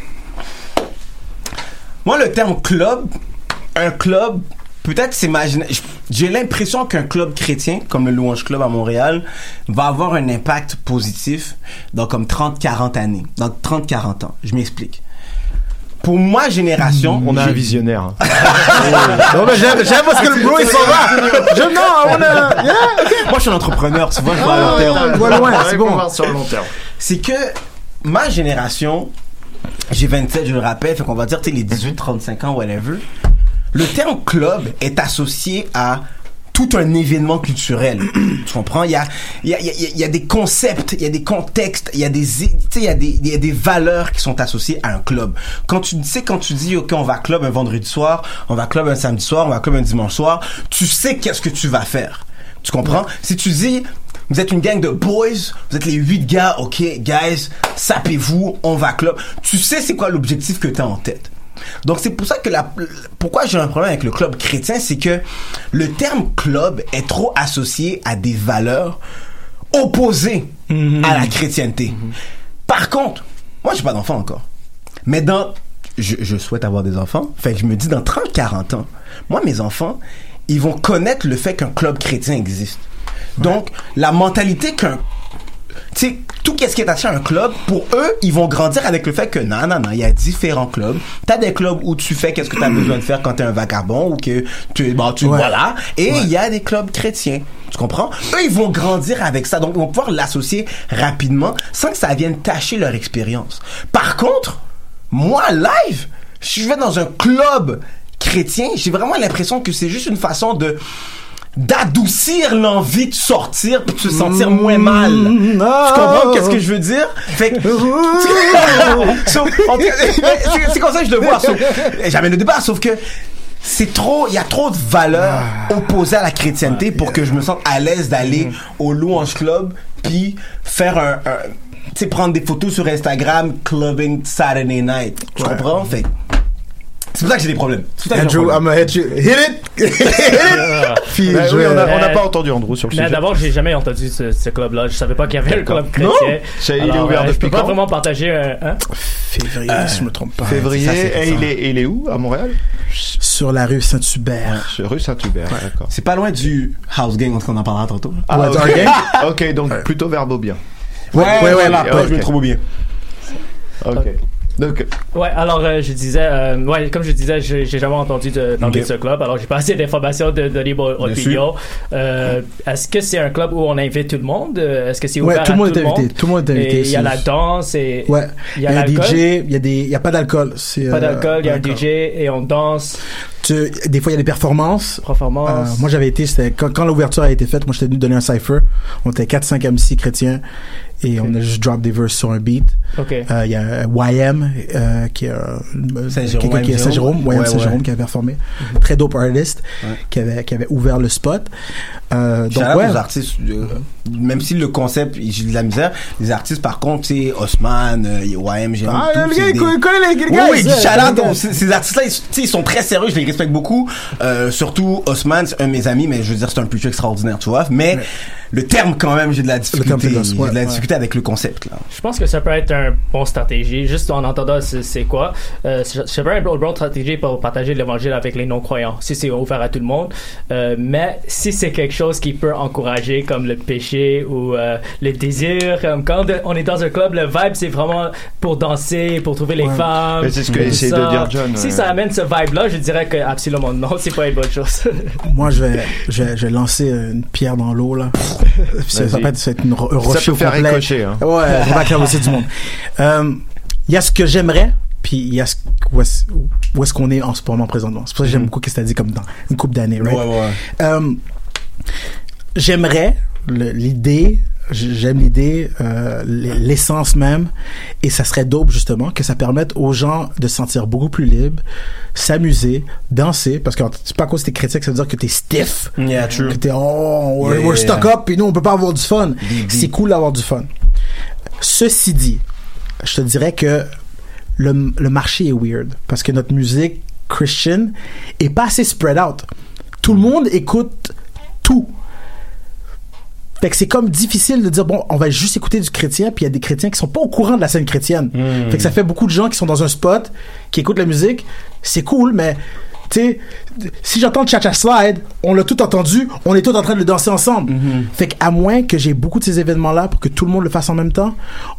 moi, le terme club, un club, peut-être s'imaginer. J'ai l'impression qu'un club chrétien, comme le Louange Club à Montréal, va avoir un impact positif dans comme 30-40 années. Dans 30-40 ans. Je m'explique. Pour ma génération, On a un visionnaire. hein. Non, mais j'aime, j'aime parce que le bro, il s'en va. Je, non, on a, yeah. Moi, je suis un entrepreneur, vois, je vois à long Ah, terme. c'est bon. sur le long terme. C'est que ma génération, j'ai 27, je le rappelle, fait qu'on va dire, tu les 18, 35 ans, whatever. Le terme club est associé à tout un événement culturel. tu comprends? Il y a, il y, a, il y, a, il y a des concepts, il y a des contextes, il y a des, tu sais, il y a des, il y a des valeurs qui sont associées à un club. Quand tu sais, quand tu dis, OK, on va club un vendredi soir, on va club un samedi soir, on va club un dimanche soir, tu sais qu'est-ce que tu vas faire. Tu comprends? Si tu dis, vous êtes une gang de boys, vous êtes les huit gars, ok, guys, sapez-vous, on va club. Tu sais c'est quoi l'objectif que tu as en tête. Donc c'est pour ça que la, pourquoi j'ai un problème avec le club chrétien, c'est que le terme club est trop associé à des valeurs opposées à la chrétienté. Par contre, moi j'ai pas d'enfant encore. Mais dans je, je souhaite avoir des enfants, fait que je me dis dans 30 40 ans, moi mes enfants, ils vont connaître le fait qu'un club chrétien existe. Donc la mentalité qu'un sais, tout ce qui est attaché à un club, pour eux, ils vont grandir avec le fait que non, non, non, il y a différents clubs. T'as des clubs où tu fais qu'est-ce que t'as besoin de faire quand t'es un vagabond ou que tu, bon, tu, Ouais. voilà. Et il Ouais. y a des clubs chrétiens. Tu comprends? Eux, ils vont grandir avec ça. Donc, ils vont pouvoir l'associer rapidement sans que ça vienne tâcher leur expérience. Par contre, moi, live, si je vais dans un club chrétien, j'ai vraiment l'impression que c'est juste une façon de d'adoucir l'envie de sortir pour te sentir moins mal. Tu comprends qu'est-ce que je veux dire? Fait que, c'est comme ça que je le vois. Sauf, le débat, sauf que c'est trop, il y a trop de valeurs opposées à la chrétienté pour que je me sente à l'aise d'aller au louange club puis faire un, un tu sais, prendre des photos sur Instagram, clubbing Saturday night. Tu comprends? Fait que c'est pour ça que j'ai des problèmes. Andrew. I'm gonna hit you. Hit it! Hit it! Puis Ben je oui, on n'a Euh, pas entendu Andrew sur le Mais sujet. d'abord, j'ai jamais entendu ce, ce club-là. Je savais pas qu'il y avait un club chrétien. Non? C'est- il est Alors, ouvert euh, Je depuis peux pas vraiment partager un. hein? Février, si je me trompe pas. Février, et il est, il est où? À Montréal? Sur la rue Saint-Hubert. Sur rue Saint-Hubert, d'accord. C'est pas loin du house gang, on en parlera tantôt. Ah, Ouais, ok. Dark Gang? ok, donc plutôt vers Beaubien. Ouais, ouais, ouais, je me trouve bien. Ok. Donc, Ouais, alors euh, je disais, euh, ouais, comme je disais, j'ai jamais entendu de, parler de ce club, alors j'ai pas assez d'informations de, de libre opinion. Euh, Est-ce que c'est un club où on invite tout le monde? Est-ce que c'est Ouais, ouvert tout le à monde tout est le monde? invité. Tout le monde est invité. Il y a la danse et Ouais. il y a un. DJ, il y a des, il y a pas d'alcool. Pas d'alcool, il y a un. DJ et on danse. Tu- des fois, il y a des performances. Performance. Euh, moi, j'avais été, quand, quand l'ouverture a été faite, moi, j'étais venu donner un cypher. On était 4-5 MC chrétiens. Et on a juste drop des verses sur un beat. Ok. Euh, Il y a YM, euh, qui est, euh, Saint-Jérôme, quelqu'un qui est YM Saint-Jérôme, YM Ouais, ouais. Qui avait performé. Très dope artist, qui avait, qui avait ouvert le spot. Euh, donc, ouais. aux artistes, euh, même si le concept, j'ai de la misère, les artistes, par contre, sais, Osman, euh, YM, Jérôme, Ah, tout, le c'est gars, il des- il connaît les- Oui, gars, oui, c'est- aux- ces artistes-là, ils, ils sont très sérieux, je les respecte beaucoup, euh, surtout Osman, c'est un de mes amis, mais je veux dire, c'est un plus extraordinaire, tu vois, mais le terme, quand même, j'ai de la difficulté, terme, c'est j'ai ouais, de la ouais. Avec le concept, là. Je pense que ça peut être un bon stratégie, juste en entendant c'est quoi. Euh, c'est- ça peut être une bonne stratégie pour partager l'évangile avec les non-croyants, si c'est ouvert à tout le monde. Euh, mais si c'est quelque chose qui peut encourager, comme le péché ou euh, le désir, comme quand on est dans un club, le vibe c'est vraiment pour danser, pour trouver les Ouais. femmes. C'est ce que essaie de dire John, Si ouais. ça amène ce vibe-là, je dirais que absolument non, c'est pas une bonne chose. Moi, je vais, je vais, je vais lancer une pierre dans l'eau, là. ça, être, va être une ro- un Ça rocher au complet. Ricocher, hein. Ouais, ça va aussi du monde. Euh, Il y a ce que j'aimerais, puis il y a ce, où est-ce, qu'on est en ce moment présentement. C'est pour ça que j'aime beaucoup ce que tu as dit comme dans une couple d'années, right? Ouais, ouais. Euh, j'aimerais l'idée j'aime l'idée euh, l'essence même. Et ça serait dope justement que ça permette aux gens de se sentir beaucoup plus libres s'amuser danser. Parce que c'est pas à cause que t'es chrétien que ça veut dire que t'es stiff. Yeah, true. que t'es oh we're, Yeah, we're stuck yeah. up et nous on peut pas avoir du fun. C'est cool d'avoir du fun. Ceci dit je te dirais que le, le marché est weird. Parce que notre musique Christian est pas assez spread out. Tout le monde écoute tout fait que c'est comme difficile de dire bon on va juste écouter du chrétien puis il y a des chrétiens qui sont pas au courant de la scène chrétienne Hmm. fait que ça fait beaucoup de gens qui sont dans un spot qui écoutent la musique c'est cool mais tu sais si j'entends Cha Cha Slide on l'a tout entendu on est tous en train de le danser ensemble Hmm. fait qu'à moins que j'ai beaucoup de ces événements là pour que tout le monde le fasse en même temps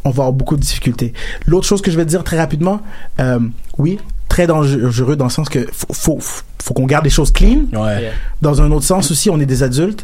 on va avoir beaucoup de difficultés l'autre chose que je vais te dire très rapidement euh, oui très dangereux dans le sens que faut, faut, faut qu'on garde les choses clean. Ouais. Dans un autre sens aussi, on est des adultes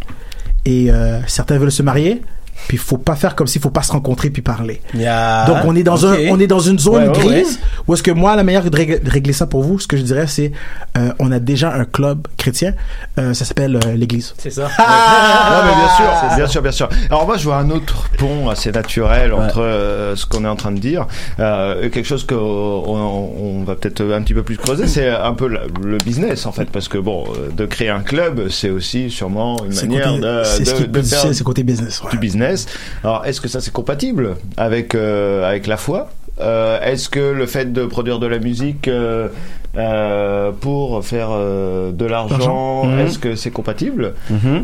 et euh, certains veulent se marier. Puis faut pas faire comme s'il faut pas se rencontrer puis parler. Yeah. Donc on est dans un on est dans une zone Ouais, ouais, grise ouais. où est-ce que moi la meilleure de rég- de régler ça pour vous, ce que je dirais c'est euh, on a déjà un club chrétien, euh, ça s'appelle euh, l'église. C'est ça. non mais bien sûr, bien sûr, bien sûr. Alors moi je vois un autre pont assez naturel entre euh, ce qu'on est en train de dire, euh, quelque chose qu'on on, on va peut-être un petit peu plus creuser, c'est un peu la- le business en fait, parce que bon, de créer un club, c'est aussi sûrement une manière côté- de, c'est ce de- de faire c'est côté business. ouais. du business. Alors est-ce que ça c'est compatible avec euh, avec la foi? Euh, Est-ce que le fait de produire de la musique euh, euh, pour faire euh, de l'argent. Mhm. est-ce que c'est compatible?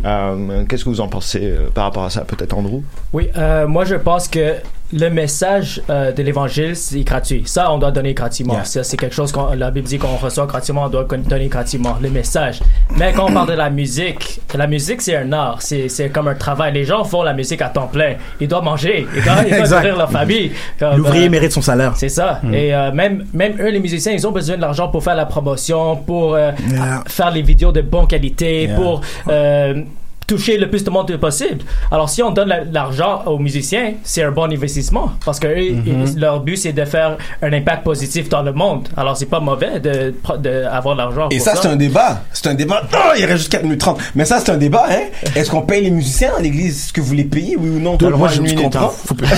Euh, Qu'est-ce que vous en pensez euh, par rapport à ça? Peut-être Andrew? Oui, euh, moi je pense que le message euh, de l'évangile c'est gratuit. Ça, on doit donner gratuitement. Yeah. Ça, C'est quelque chose qu'on la Bible dit qu'on reçoit gratuitement, on doit donner gratuitement le message. Mais quand on parle de la musique, la musique c'est un art, c'est comme un travail. Les gens font la musique à temps plein. Ils doivent manger, ils doivent, ils doivent leur famille. Comme, L'ouvrier euh, mérite son salaire. c'est ça. Mm. Et euh, même, même eux, les musiciens, ils ont besoin de l'argent pour faire la promotion, pour euh, Yeah. faire les vidéos de bonne qualité, Yeah. pour euh, toucher le plus de monde possible. Alors, si on donne la- l'argent aux musiciens, c'est un bon investissement parce que eux, Mm-hmm. ils- leur but, c'est de faire un impact positif dans le monde. Alors, c'est pas mauvais de, de avoir l'argent. Et ça, c'est un débat. C'est un débat. Oh, il reste juste 4 minutes 30. Mais ça, c'est un débat, hein. Est-ce qu'on paye les musiciens dans l'église? Est-ce que vous les payez, oui ou non? Alors, moi, je tu comprends? faut plus.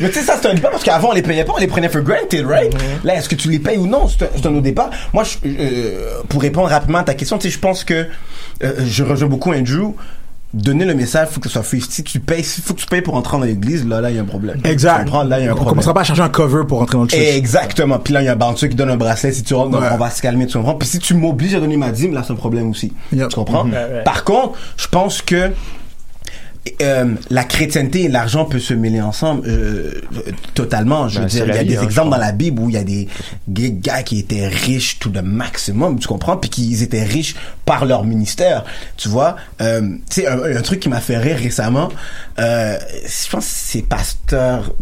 Mais tu sais, ça, c'est un débat parce qu'avant, on les payait pas, on les prenait for granted, right? Là, est-ce que tu les payes ou non? C'est un, c'est un autre débat. Moi, je- euh, pour répondre rapidement à ta question, tu sais, je pense que euh, je rejoins beaucoup Andrew. Donner le message, faut que ce soit free. Si tu payes, s'il faut que tu payes pour entrer dans l'église, là, là, il y a un problème. Exact. Tu comprends? Là, il y a un on problème. commencera pas à chercher un cover pour rentrer dans le church. Exactement. Puis là, il y a un bouncer qui donne un bracelet. Si tu rentres, Ouais. on va se calmer, tu comprends? Puis si tu m'obliges à donner ma dîme, là, c'est un problème aussi. Yep. Tu comprends? Mhm. Ouais, ouais. Par contre, je pense que euh, la chrétienté et l'argent peuvent se mêler ensemble euh, totalement. Je veux Ben, c'est dire, il y a vie, des hein, exemples dans la Bible où il y a des gars qui étaient riches tout le maximum, tu comprends, puis qu'ils étaient riches par leur ministère, tu vois. Euh, tu sais, un, un truc qui m'a fait rire récemment, euh, je pense que c'est pasteur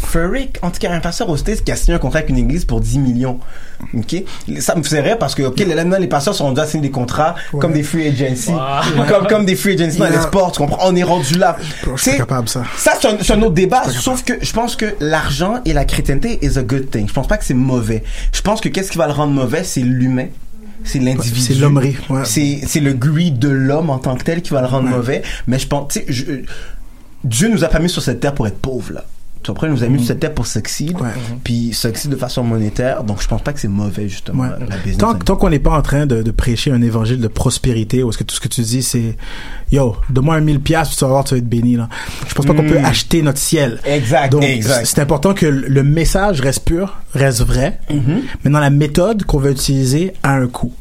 Furrick, en tout cas un pasteur au States qui a signé un contrat avec une église pour 10 millions. OK? Ça me faisait rire parce que, OK, maintenant, les pasteurs sont déjà signer des contrats comme des free agency. Comme, comme des free agency dans les sports, tu comprends? On est rendu là. Pas capable ça. Ça, c'est un, c'est un autre débat. Sauf que je pense que l'argent et la chrétienté is a good thing. Je pense pas que c'est mauvais. Je pense que qu'est-ce qui va le rendre mauvais, c'est l'humain. C'est l'individu. C'est l'hommerie, ouais. C'est, c'est le greed de l'homme en tant que tel qui va le rendre mauvais. Mais je pense, tu sais, je- Dieu nous a pas mis sur cette terre pour être pauvres, là. Tu comprends? Nous a mis sur cette pour succeed. Puis succeed de façon monétaire. Donc, je pense pas que c'est mauvais, justement, Ouais. la business. Tant, tant qu'on n'est pas en train de, de prêcher un évangile de prospérité, où est-ce que tout ce que tu dis, c'est Yo, donne-moi un 1000 piastres, tu vas voir, tu vas être béni. Là. Je pense pas qu'on Mm. peut acheter notre ciel. Exact, Donc, c'est important que le message reste pur, reste vrai, Mm-hmm. mais dans la méthode qu'on va utiliser a un coût.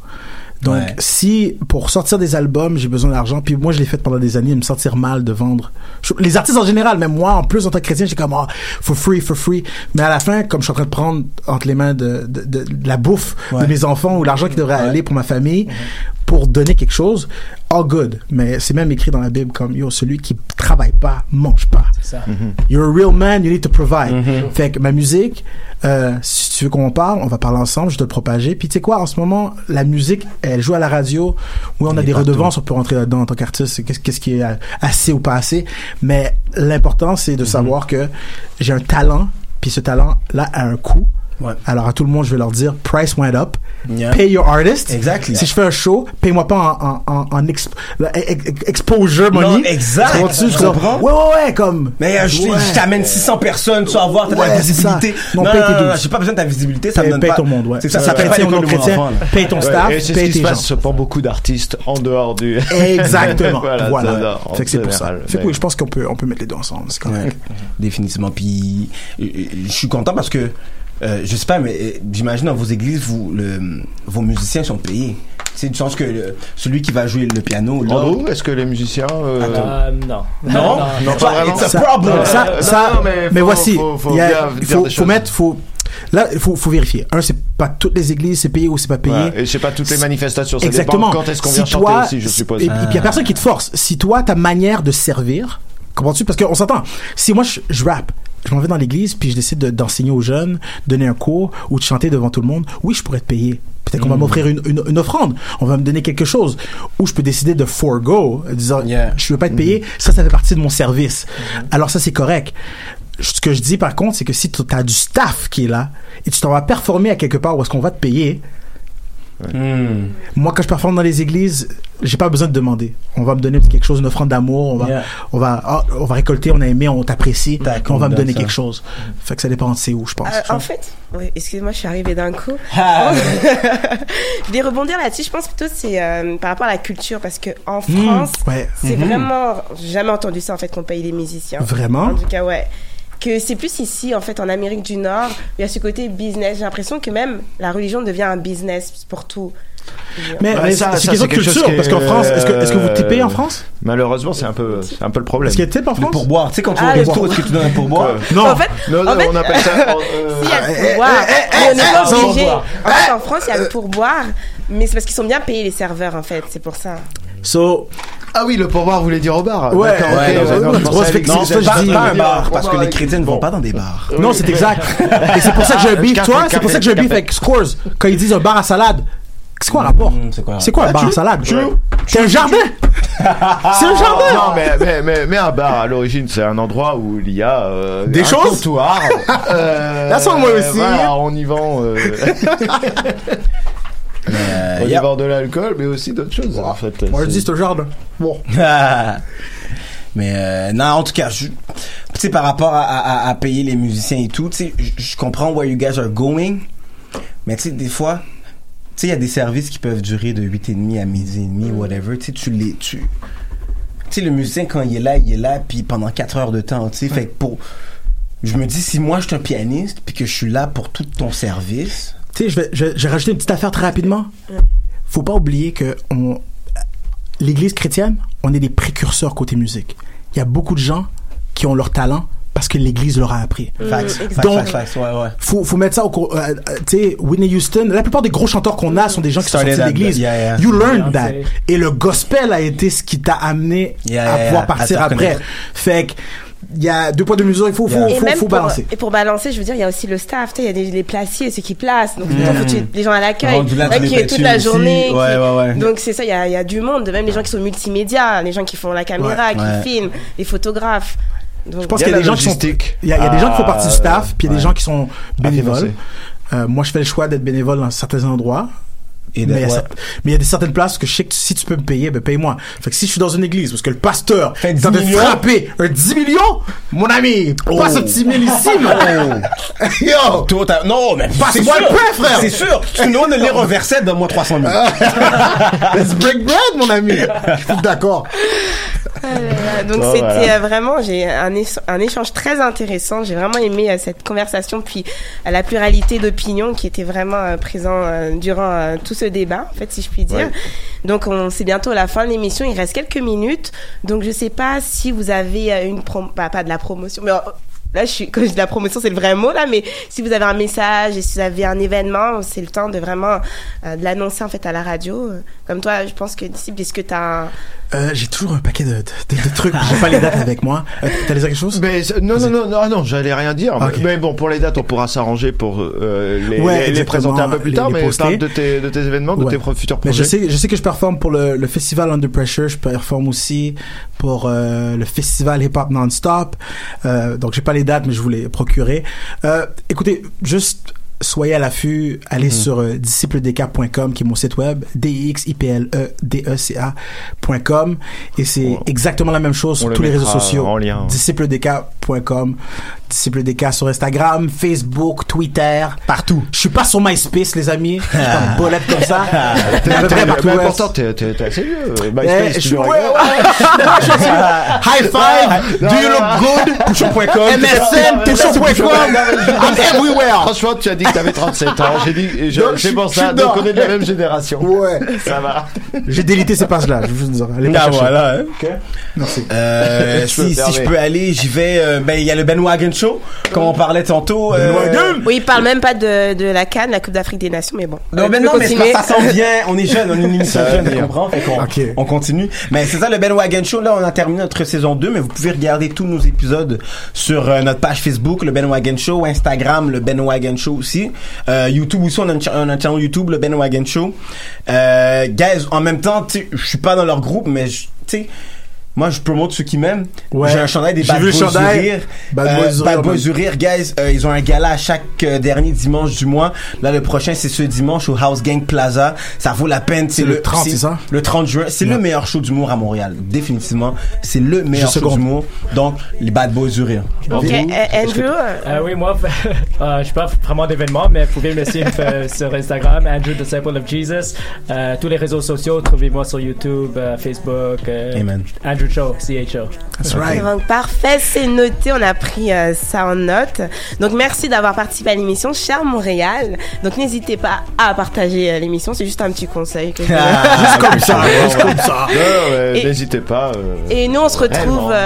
Donc, Ouais. si pour sortir des albums, j'ai besoin d'argent, puis moi je l'ai fait pendant des années, me sentir mal de vendre. Je- les artistes en général, même moi, en plus en tant que chrétien, j'ai comme ah, for free, for free. Mais à la fin, comme je suis en train de prendre entre les mains de, de, de- de la bouffe Ouais. de mes enfants ou l'argent qui devrait aller pour ma famille, pour donner quelque chose, all good. Mais c'est même écrit dans la Bible comme yo, celui qui travaille pas, mange pas. Ça. You're a real man, you need to provide. Mm-hmm. Fait que ma musique, euh, si tu veux qu'on en parle, on va parler ensemble, je dois le propager. Puis tu sais quoi, en ce moment, la musique, elle joue à la radio. Oui, on a des partout. redevances, on peut rentrer là-dedans en tant qu'artiste. Qu'est-ce qui est assez ou pas assez. Mais l'important, c'est de savoir que j'ai un talent, puis ce talent-là a un coût. Ouais. Alors à tout le monde, je vais leur dire, price went up. Yeah. Pay your artist. Exactly. Si je fais un show, paye-moi pas en, en, en, en exp- la- ex- ex- exposure money. Non, exact. Tu comprends-tu? Je Tu comprends? Ouais, ouais, ouais, comme. Mais euh, je, Ouais. je t'amène 600 personnes, tu vas voir, t'as Ouais, la c'est visibilité. Non, Non, paye non, tes non, j'ai pas besoin de ta visibilité, ça Paye- me donne paye pas. ton monde, ouais. C'est ça, Ça ça fait chrétien pas l'école paye ton staff, c'est ce paye qui tes se gens. passe pour beaucoup d'artistes en dehors du. Exactement. voilà. fait que c'est pour ça. Fait que oui, je pense qu'on peut, on peut mettre les deux ensemble. C'est correct. Définitivement. Puis, euh, euh, je suis content parce que, euh, je sais pas, mais euh, j'imagine dans vos églises, vous, le, vos musiciens sont payés. C'est du sens que le- celui qui va jouer le piano, là. Andrew, est-ce que les musiciens. euh, Euh, non. Non, Non, pas vraiment. It's a Ça- problem. Ça, Euh, ça, non, mais mais, faut- voici, faut- faut il y a- bien il dire faut, des faut choses. mettre, faut, là, il faut, faut vérifier. Un, c'est pas toutes les églises, c'est payé ou c'est pas payé. ouais, et c'est pas toutes les manifestations, ça Exactement. dépend quand est-ce qu'on Si vient chanter aussi, je suppose. Et puis, il y a personne qui te force. Si toi, ta manière de servir, comprends-tu? Parce qu'on s'entend. Si moi, je, je rappe, je m'en vais dans l'église, puis je décide de- d'enseigner aux jeunes, donner un cours ou de chanter devant tout le monde, oui, je pourrais te payer. Peut-être qu'on va Mm. m'offrir une, une, une offrande, on va me donner quelque chose. Ou je peux décider de forego, disant, je veux pas être payé, ça, ça fait partie de mon service. Alors ça, c'est correct. Ce que je dis par contre, c'est que si tu as du staff qui est là et tu t'en vas performer à quelque part où est-ce qu'on va te payer, Hmm. moi, quand je performe dans les églises, j'ai pas besoin de demander. On va me donner quelque chose, une offrande d'amour. On va, Yeah. on va, ah, on va récolter. On a aimé, on t'apprécie. On va me donne donner ça. quelque chose. Fait que ça dépend de c'est où, je pense. Euh, en fait, oui, excuse-moi, je suis arrivée d'un coup. Ah. je voulais rebondir là-dessus. Je pense plutôt c'est euh, par rapport à la culture parce que en Hmm, France, ouais. c'est Mhm. vraiment j'ai jamais entendu ça en fait qu'on paye les musiciens. Vraiment? En tout cas, ouais. Que c'est plus ici, en fait, en Amérique du Nord, il y a ce côté business. J'ai l'impression que même la religion devient un business pour tout. Mais, Ouais, mais ça- c'est question de culture. qui Parce qu'en est, France, est-ce que, est-ce que vous euh, tipez en France? Malheureusement, c'est un peu, c'est un peu le problème. Est-ce qu'il y a type en France Le pourboire. Tu sais, quand tu Ah, vas au resto, est-ce que tu donnes un pourboire Non. En fait, Non, non, en fait- on appelle ça. euh, Si, il y a Eh, le pourboire. mais on n'est pas obligé. pourboire. En fait, en France, il y a le pourboire, mais c'est parce qu'ils sont bien payés, les serveurs, en fait. C'est pour ça. So, Ah oui, le pourboire voulait dire au bar. Ouais, ouais, ok, non, d'accord, non, je non, c'est- c'est- Pas, je pas un bar, parce que les chrétiens ne vont pas dans des bars. non, c'est exact. Et c'est pour ça que un beef, Café, toi, c'est pour ça que beef café. avec Scores. Quand ils disent un bar à salade, c'est quoi le rapport Hmm, c'est quoi un Ah, bar à salade tu- C'est un jardin C'est un jardin Non, mais, mais, mais, mais un bar, à l'origine, c'est un endroit où il y a euh, Des un choses comptoir. euh, Là, moi aussi. Voilà, on y vend, euh, Euh, on y y a- de l'alcool, mais aussi d'autres choses, en fait. Moi, je C'est- dis c'est un jardin. Bon. Mais euh, non, en tout cas, je- tu sais, par rapport à, à- à payer les musiciens et tout, tu sais, je- comprends where you guys are going, mais tu sais, des fois, tu sais, il y a des services qui peuvent durer de 8h30 à midi et demi, whatever, tu sais, tu les... Tu tu sais, le musicien, quand il est là, il est là, puis pendant 4 heures de temps, tu sais, fait que pour... Je me dis, si moi, je suis un pianiste, puis que je suis là pour tout ton service... Tu sais, je vais, je, vais- je vais rajouter une petite affaire très rapidement. Faut pas oublier que on, l'Église chrétienne, on est des précurseurs côté musique. Il y a beaucoup de gens qui ont leur talent parce que l'Église leur a appris. Facts, facts, Donc, facts, facts, ouais, ouais. faut, faut mettre ça au cours. euh, euh, tu sais, Whitney Houston, la plupart des gros chanteurs qu'on a sont des gens qui sont sortis de l'église. yeah, yeah. You learned that. Et le gospel a été ce qui t'a amené Yeah, à yeah, pouvoir partir après. Fait que, il y a deux poids deux mesures, il faut, faut, faut, faut pour, balancer. et pour balancer, je veux dire, il y a aussi le staff. Tu sais, il y a des, les placiers, ceux qui placent. Donc, Mm. faut que tu- les gens à l'accueil, qui est toute la journée. Ouais, qui- ouais, ouais. Donc, c'est ça, il y a, il y a du monde. Même les gens qui sont multimédia, les gens qui font la caméra, Ouais. qui Ouais. filment, les photographes. Donc, Je pense qu'il y a des gens qui sont. Il y a, il y a des gens qui font partie du Ah, staff, puis il y a des gens qui sont bénévoles. Euh, moi, je fais le choix d'être bénévole dans certains endroits. Et mais, il y ouais. y a des certaines places que je sais que si tu peux me payer, ben paye-moi. Fait que si je suis dans une église parce que le pasteur Fait est 10 en train de frapper un 10 millions, mon ami, passe un petit mille ici, man. Yo! Toi, t'as- non, mais Passe-moi le pain, frère. C'est sûr. Donnes lire un verset, donne-moi 300 000. Let's break bread, mon ami. Je suis d'accord. Ah Donc Bon, c'était voilà. euh, vraiment j'ai un, éch- un échange très intéressant. J'ai vraiment aimé euh, cette conversation puis euh, la pluralité d'opinions qui était vraiment euh, présent euh, durant tout ce débat, en fait, si je puis dire. Ouais. Donc on c'est bientôt la fin de l'émission. Il reste quelques minutes. Donc je sais pas si vous avez une prom pas, pas de la promotion, mais euh, Là, je suis, quand je dis la promotion, c'est le vrai mot, là, mais si vous avez un message et si vous avez un événement, c'est le temps de vraiment euh, de l'annoncer, en fait, à la radio. Comme toi, je pense que, Disciple, est-ce que t'as un... Euh, j'ai toujours un paquet de, de, de trucs. J'ai pas les dates avec moi. Euh, T'allais dire quelque chose? Mais c'est- non, non, non, non, non, j'allais rien dire. Mais, bon, pour les dates, on pourra s'arranger pour euh, les, Ouais, les- présenter un peu plus les- tard. mais parle de tes, de tes événements, de Ouais. tes pro- futurs Mais projets. je sais, je sais que je performe pour le, le festival Under Pressure. Je performe aussi pour euh, le festival Hip Hop Non-Stop. Euh, donc, j'ai pas les dates, mais je vous les procurer. Euh, écoutez, juste soyez à l'affût. Allez Mhm. sur euh, discipledk.com, qui est mon site web. E D-I-X-I-P-L-E-D-E-C-A.com. Et c'est exactement la même chose sur tous les réseaux sociaux. en Disciple DK sur Instagram, Facebook, Twitter. Partout. Je suis pas sur MySpace, les amis. Je suis pas une bolette comme ça. T'es- partout mais pourtant, t'es t'es- t'es assez vieux. Eh, MySpace, je tu suis, ouais, ouais. High five. Do you look good? Pouchon.com. MSN, Pouchon.com. I'm everywhere. Franchement, tu as dit que t'avais 37 ans. J'ai dit, je- Donc, je c'est pour ça. Donc, on est de la même génération. Ouais. Ça va. J'ai délité ces pages-là. Je veux juste dire. Allez Ah, voilà. hein. Merci. Euh, si, je peux aller, j'y vais euh, ben, il y a le Ben Wagon Show, comme on parlait tantôt. euh, Oui, il parle même pas de, de la Cannes, la Coupe d'Afrique des Nations, mais bon. Non, Euh, mais non, mais ça s'en vient. On est jeune, on est une émission jeune, tu comprends? Fait qu'on on continue. Mais c'est ça, le Ben Wagon Show. Là, on a terminé notre saison 2, mais vous pouvez regarder tous nos épisodes sur euh, notre page Facebook, le Ben Wagon Show, Instagram, le Ben Wagon Show aussi. Euh, YouTube aussi, on a, une cha- on a un channel YouTube, le Ben Wagon Show. Euh, guys, en même temps, tu sais, je suis pas dans leur groupe, mais je- tu sais, moi, je promote ceux qui m'aiment. Ouais. J'ai un chandail des J'ai Bad vu le Boys du chandail. Rire. Bad Euh, Boys Bad Boys Rire, guys. Euh, ils ont un gala à chaque euh, dernier dimanche du mois. Là, le prochain, c'est ce dimanche au House Gang Plaza. Ça vaut la peine. C'est le 30, c'est ça? Le 30 juin. C'est le meilleur show d'humour à Montréal. Définitivement. C'est le meilleur Je show d'humour. Donc, les Bad Boys du Rire. Ok, euh, Andrew, euh, Euh, oui, moi, euh, je suis pas vraiment d'événement, mais vous pouvez me suivre euh, sur Instagram, Andrew Disciple of Jesus. Euh, tous les réseaux sociaux, trouvez-moi sur YouTube, euh, Facebook. euh, Amen. Andrew Show, CHO. That's right. Donc parfait, c'est noté, on a pris euh, ça en note. Donc merci d'avoir participé à l'émission Cher Montréal. Donc n'hésitez pas à partager euh, l'émission, c'est juste un petit conseil. Que je- Ah, Juste comme ça, juste comme ça. N'hésitez pas. euh, Et nous on se retrouve